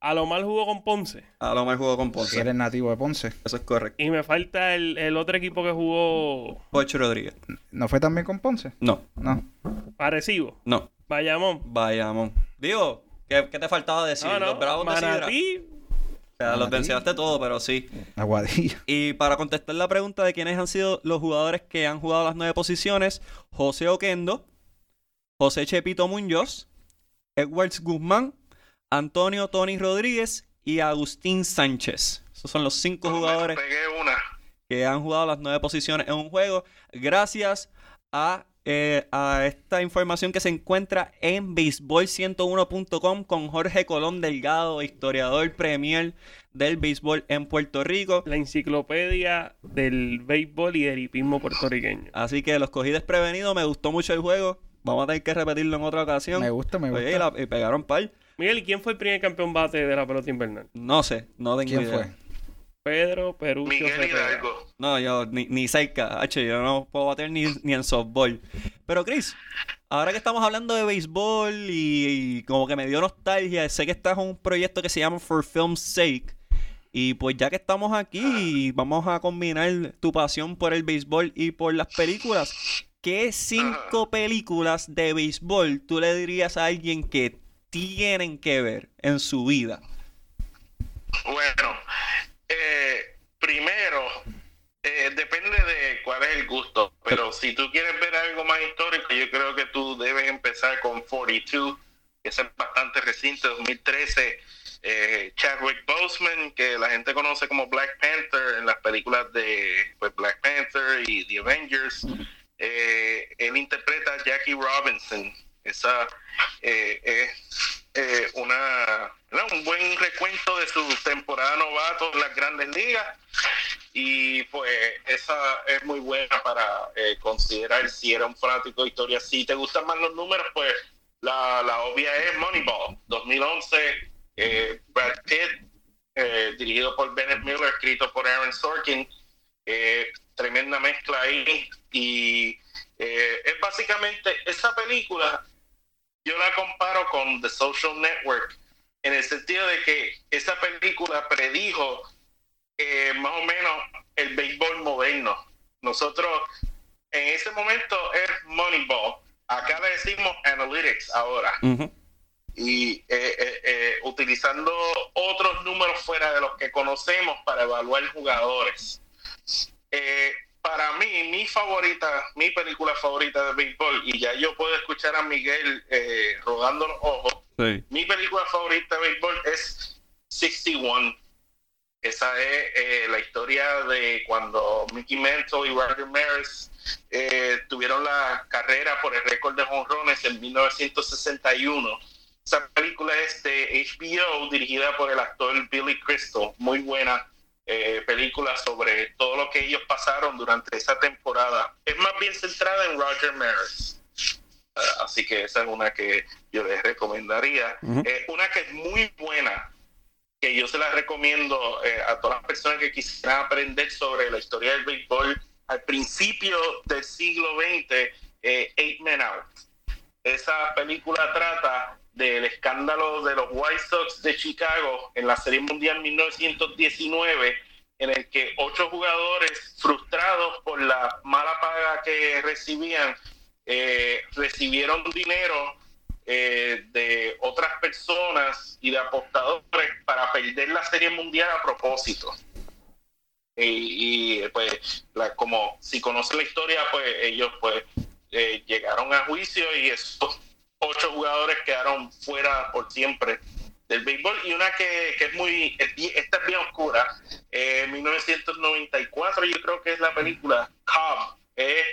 Alomar jugó con Ponce. Alomar jugó con Si Ponce. eres nativo de Ponce. Eso es correcto. Y me falta el, el otro equipo que jugó Poch Rodríguez. ¿No fue también con Ponce? No, No. Arecibo, no. Bayamón. Bayamón. Digo, ¿qué, qué te faltaba decir? No, no, Los Bravos de Sidra. Sea, los mencionaste todo, pero sí. Aguadilla. Y para contestar la pregunta de quiénes han sido los jugadores que han jugado las nueve posiciones, José Oquendo, José Chepito Muñoz, Edwards Guzmán, Antonio Tony Rodríguez y Agustín Sánchez. Esos son los cinco jugadores Pegué una. que han jugado las nueve posiciones en un juego gracias a, eh, a esta información que se encuentra en béisbol101.com con Jorge Colón Delgado, historiador premier del béisbol en Puerto Rico. La enciclopedia del béisbol y del hipismo puertorriqueño. Así que los cogí desprevenidos, me gustó mucho el juego. Vamos a tener que repetirlo en otra ocasión. Me gusta, me gusta. Oye, y, la- y pegaron par. Miguel, ¿y quién fue el primer campeón bate de la pelota invernal? No sé, no tengo ¿Quién idea. fue? Pedro Perucho. Hidalgo. No, yo ni, ni cerca, H, yo no puedo bater ni, ni en softball. Pero Chris, ahora que estamos hablando de béisbol y, y como que me dio nostalgia, sé que estás en un proyecto que se llama For Film's Sake. Y pues ya que estamos aquí, vamos a combinar tu pasión por el béisbol y por las películas. ¿Qué cinco películas de béisbol tú le dirías a alguien que tienen que ver en su vida? Bueno, eh, primero, eh, depende de cuál es el gusto, pero si tú quieres ver algo más histórico, yo creo que tú debes empezar con 42, que es bastante reciente, 2013. Eh, Chadwick Boseman, que la gente conoce como Black Panther en las películas de pues, Black Panther y The Avengers. Eh, él interpreta a Jackie Robinson. Esa eh, es eh, una, un buen recuento de su temporada novato en las grandes ligas. Y pues esa es muy buena para eh, considerar si era un fanático de historia. Si te gustan más los números, pues la, la obvia es Moneyball, 2011, eh, Brad Pitt, eh, dirigido por Bennett Miller, escrito por Aaron Sorkin. Tremenda mezcla ahí. Y es básicamente esa película, yo la comparo con The Social Network, en el sentido de que esa película predijo eh, más o menos el béisbol moderno. Nosotros en ese momento es Moneyball. Acá le decimos Analytics ahora. Y eh, eh, eh, utilizando otros números fuera de los que conocemos para evaluar jugadores. Para mí, mi favorita, mi película favorita de béisbol, y ya yo puedo escuchar a Miguel eh, rodando los ojos, Sí. mi película favorita de béisbol es 61. Esa es eh, la historia de cuando Mickey Mantle y Roger Maris eh, tuvieron la carrera por el récord de jonrones en 1961. Esa película es de HBO, dirigida por el actor Billy Crystal, muy buena. Eh, película sobre todo lo que ellos pasaron durante esa temporada. Es más bien centrada en Roger Maris. Ah, así que esa es una que yo les recomendaría. Ujú. Eh, una que es muy buena, que yo se la recomiendo eh, a todas las personas que quisieran aprender sobre la historia del béisbol al principio del siglo XX, eh, Eight Men Out. Esa película trata del escándalo de los White Sox de Chicago en la Serie Mundial 1919, en el que ocho jugadores frustrados por la mala paga que recibían, eh, recibieron dinero eh, de otras personas y de apostadores para perder la Serie Mundial a propósito. Y, y, pues, la- como si conocen la historia, pues ellos pues eh, llegaron a juicio y esos ocho jugadores quedaron fuera por siempre del béisbol. Y una que, que es muy esta es bien oscura eh, 1994 yo creo que es la película Cobb es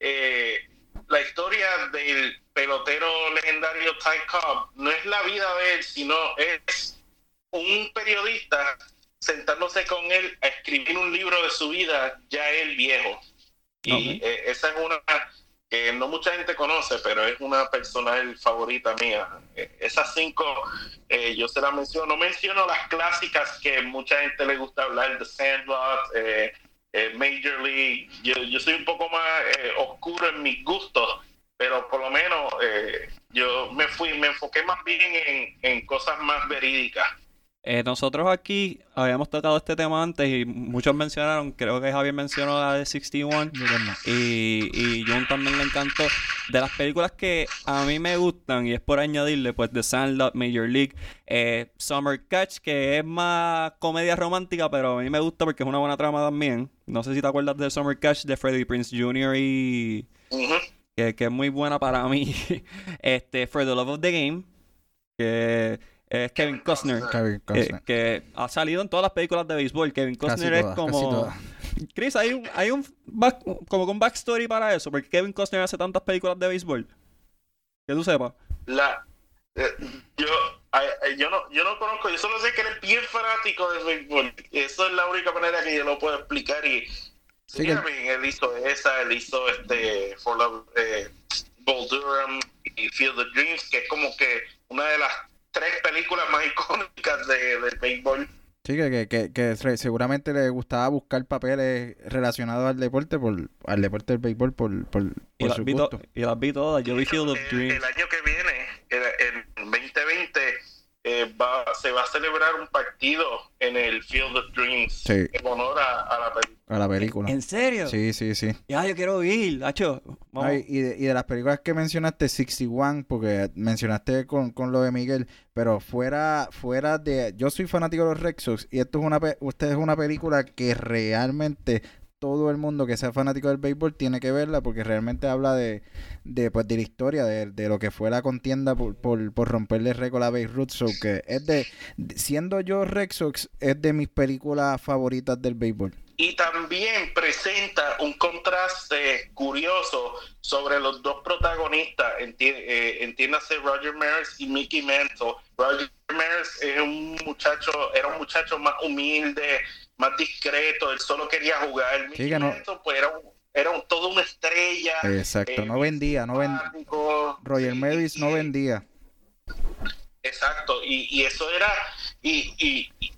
eh, la historia del pelotero legendario Ty Cobb. No es la vida de él sino es un periodista sentándose con él a escribir un libro de su vida ya él viejo. Y Ok. eh, esa es una que no mucha gente conoce, pero es una personal favorita mía. Eh, esas cinco, eh, yo se las menciono. No menciono las clásicas que mucha gente le gusta hablar, The Sandlot, eh, eh, Major League. Yo, soy un poco más oscuro en mis gustos, pero por lo menos yo me fui, me enfoqué más bien en, en cosas más verídicas. Eh, nosotros aquí habíamos tocado este tema antes y muchos mencionaron, creo que Javier mencionó la de 61 Yo también. y, y John también le encantó. De las películas que a mí me gustan, y es por añadirle, pues The Sandlot, Major League, eh, Summer Catch, que es más comedia romántica, pero a mí me gusta porque es una buena trama también. No sé si te acuerdas de Summer Catch de Freddie Prince Jr. y... Que, que es muy buena para mí. este, For the Love of the Game, que es Kevin Costner. Kevin eh, Costner. que ha salido en todas las películas de béisbol. Kevin Casi Costner es todas, como. Chris, hay un, hay un back- como que un backstory para eso, porque Kevin Costner hace tantas películas de béisbol. Que tú sepas. la eh, yo yo no yo no conozco yo solo sé que él es bien fanático del béisbol eso es la única manera que yo lo puedo explicar y Sí, sí, que- él hizo esa él hizo este For Love eh, Bull Durham y Field of Dreams que es como que una de las tres películas más icónicas de, del béisbol Sí, que, que, que, seguramente le gustaba buscar papeles relacionados al deporte, por, al deporte del béisbol, por, por, Y por las, su vi to- gusto. y las vi todas. Yo vi Field of el, Dreams. el año que viene el, el 2020 eh, va, se va a celebrar un partido en el Field of Dreams Sí. en honor a, a la película A la película. ¿En serio? Sí, sí, sí. Ya, yo quiero ir, Hacho. Vamos. Ay, y, de, y de las películas que mencionaste, 61, porque mencionaste con, con lo de Miguel, pero fuera, fuera de... Yo soy fanático de los Red Sox y esto es una, pe- usted es una película que realmente todo el mundo que sea fanático del béisbol tiene que verla porque realmente habla de, de, pues, de la historia, de, de lo que fue la contienda por, por, por romperle récord a Babe Ruth. So que es de, de- siendo yo Red Sox, es de mis películas favoritas del béisbol. y también presenta un contraste curioso sobre los dos protagonistas, enti- eh, entiéndase Roger Maris y Mickey Mantle. Roger Maris es un muchacho, era un muchacho más humilde, más discreto, él solo quería jugar. Mickey que no- pues era, un- era un- toda una estrella. Exacto, eh, no vendía, no vendía. Roger Maris no vendía. Exacto, y, y eso era, y, y, y,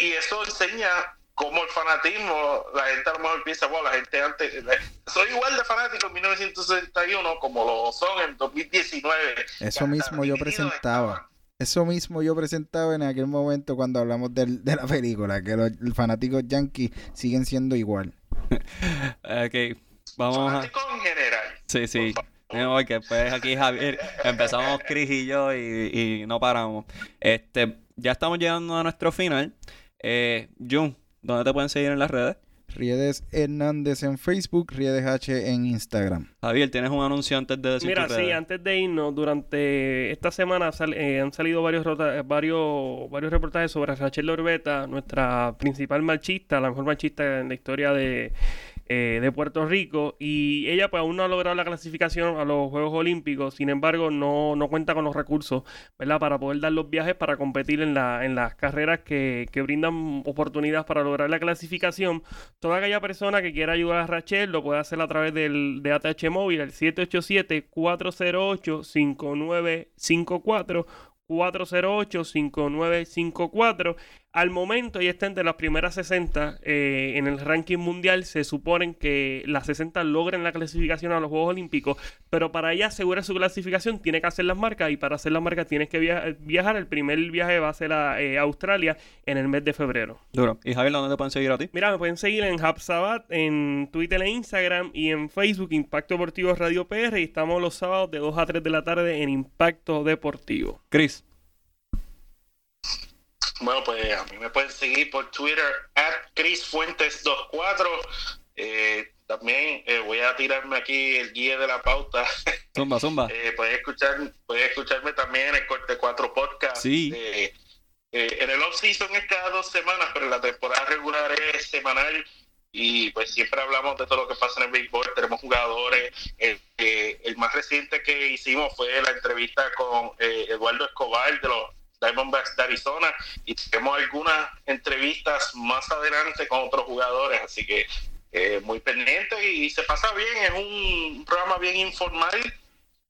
y eso enseña cómo el fanatismo, la gente a lo mejor piensa, bueno, la gente antes, la- soy igual de fanático en 1961 como lo son en 2019. Eso mismo yo presentaba. Eso mismo yo presentaba en aquel momento cuando hablamos del- de la película, que los fanáticos yankees siguen siendo igual. Ok, vamos a... Fanáticos en general. Sí, sí. Porque pues aquí Javier, empezamos Chris y yo y, y no paramos. Este, ya estamos llegando a nuestro final. Eh, Jun, ¿dónde te pueden seguir en las redes? Riedes Hernández en Facebook, Riedes H en Instagram. Javier, ¿tienes un anuncio antes de decir Mira, sí, redes? antes de irnos, durante esta semana sal- eh, han salido varios, rota- varios varios reportajes sobre Rachel Orbeta, nuestra principal marchista, la mejor marchista en la historia de eh, de Puerto Rico y ella pues aún no ha logrado la clasificación a los Juegos Olímpicos, sin embargo no, no cuenta con los recursos, ¿verdad? Para poder dar los viajes para competir en, la, en las carreras que, que brindan oportunidades para lograr la clasificación. Toda aquella persona que quiera ayudar a Rachel lo puede hacer a través del, de ATH Móvil, el 787-408-5954 408-5954. Al momento, y está entre las primeras 60 eh, en el ranking mundial. Se suponen que las 60 logren la clasificación a los Juegos Olímpicos, pero para ella asegurar su clasificación tiene que hacer las marcas y para hacer las marcas tienes que viajar. El primer viaje va a ser a eh, Australia en el mes de febrero. Duro. ¿Y Javier, dónde te pueden seguir a ti? Mira, me pueden seguir en HubSabat, en Twitter e Instagram y en Facebook Impacto Deportivo Radio PR y estamos los sábados de 2 a 3 de la tarde en Impacto Deportivo. Chris. Bueno, pues a mí me pueden seguir por Twitter, at ChrisFuentes24. Eh, también eh, voy a tirarme aquí el guía de la pauta. Zumba, zumba. eh, puedes, escuchar, puedes escucharme también en el Corte 4 Podcast. Sí. Eh, eh, en el off-season es cada dos semanas, pero la temporada regular es semanal. Y pues siempre hablamos de todo lo que pasa en el béisbol. Tenemos jugadores. El, el más reciente que hicimos fue la entrevista con Eduardo Escobar de los Diamondbacks de Arizona y tenemos algunas entrevistas más adelante con otros jugadores, así que eh, muy pendiente y, se pasa bien, es un programa bien informal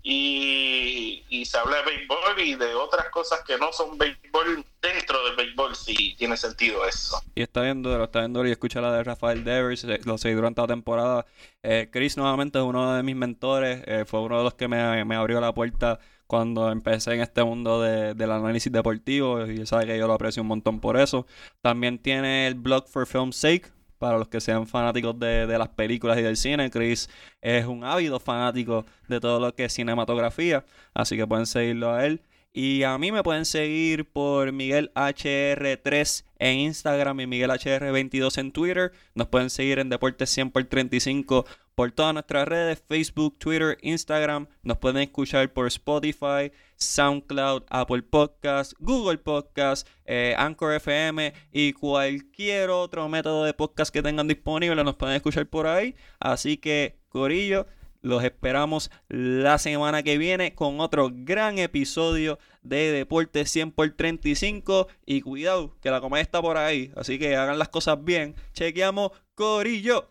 y, y, se habla de béisbol y de otras cosas que no son béisbol dentro del béisbol, si tiene sentido eso. Y está viendo, lo está viendo y escucha la de Rafael Devers, eh, lo seguí durante la temporada. Eh, Chris nuevamente es uno de mis mentores, eh, fue uno de los que me, me abrió la puerta cuando empecé en este mundo de, del análisis deportivo y sabe que yo lo aprecio un montón por eso. También tiene el blog For Film's Sake, para los que sean fanáticos de, las películas y del cine. Chris es un ávido fanático de todo lo que es cinematografía, así que pueden seguirlo a él. Y a mí me pueden seguir por Miguel HR3 en Instagram y Miguel HR22 en Twitter. Nos pueden seguir en Deportes 100 por 35 por todas nuestras redes, Facebook, Twitter, Instagram. Nos pueden escuchar por Spotify, SoundCloud, Apple Podcast, Google Podcast, eh, Anchor FM y cualquier otro método de podcast que tengan disponible. Nos pueden escuchar por ahí. Así que, Corillo, los esperamos la semana que viene con otro gran episodio de Deportes 100 por 35. Y cuidado, que la comedia está por ahí. Así que hagan las cosas bien. Chequeamos, Corillo.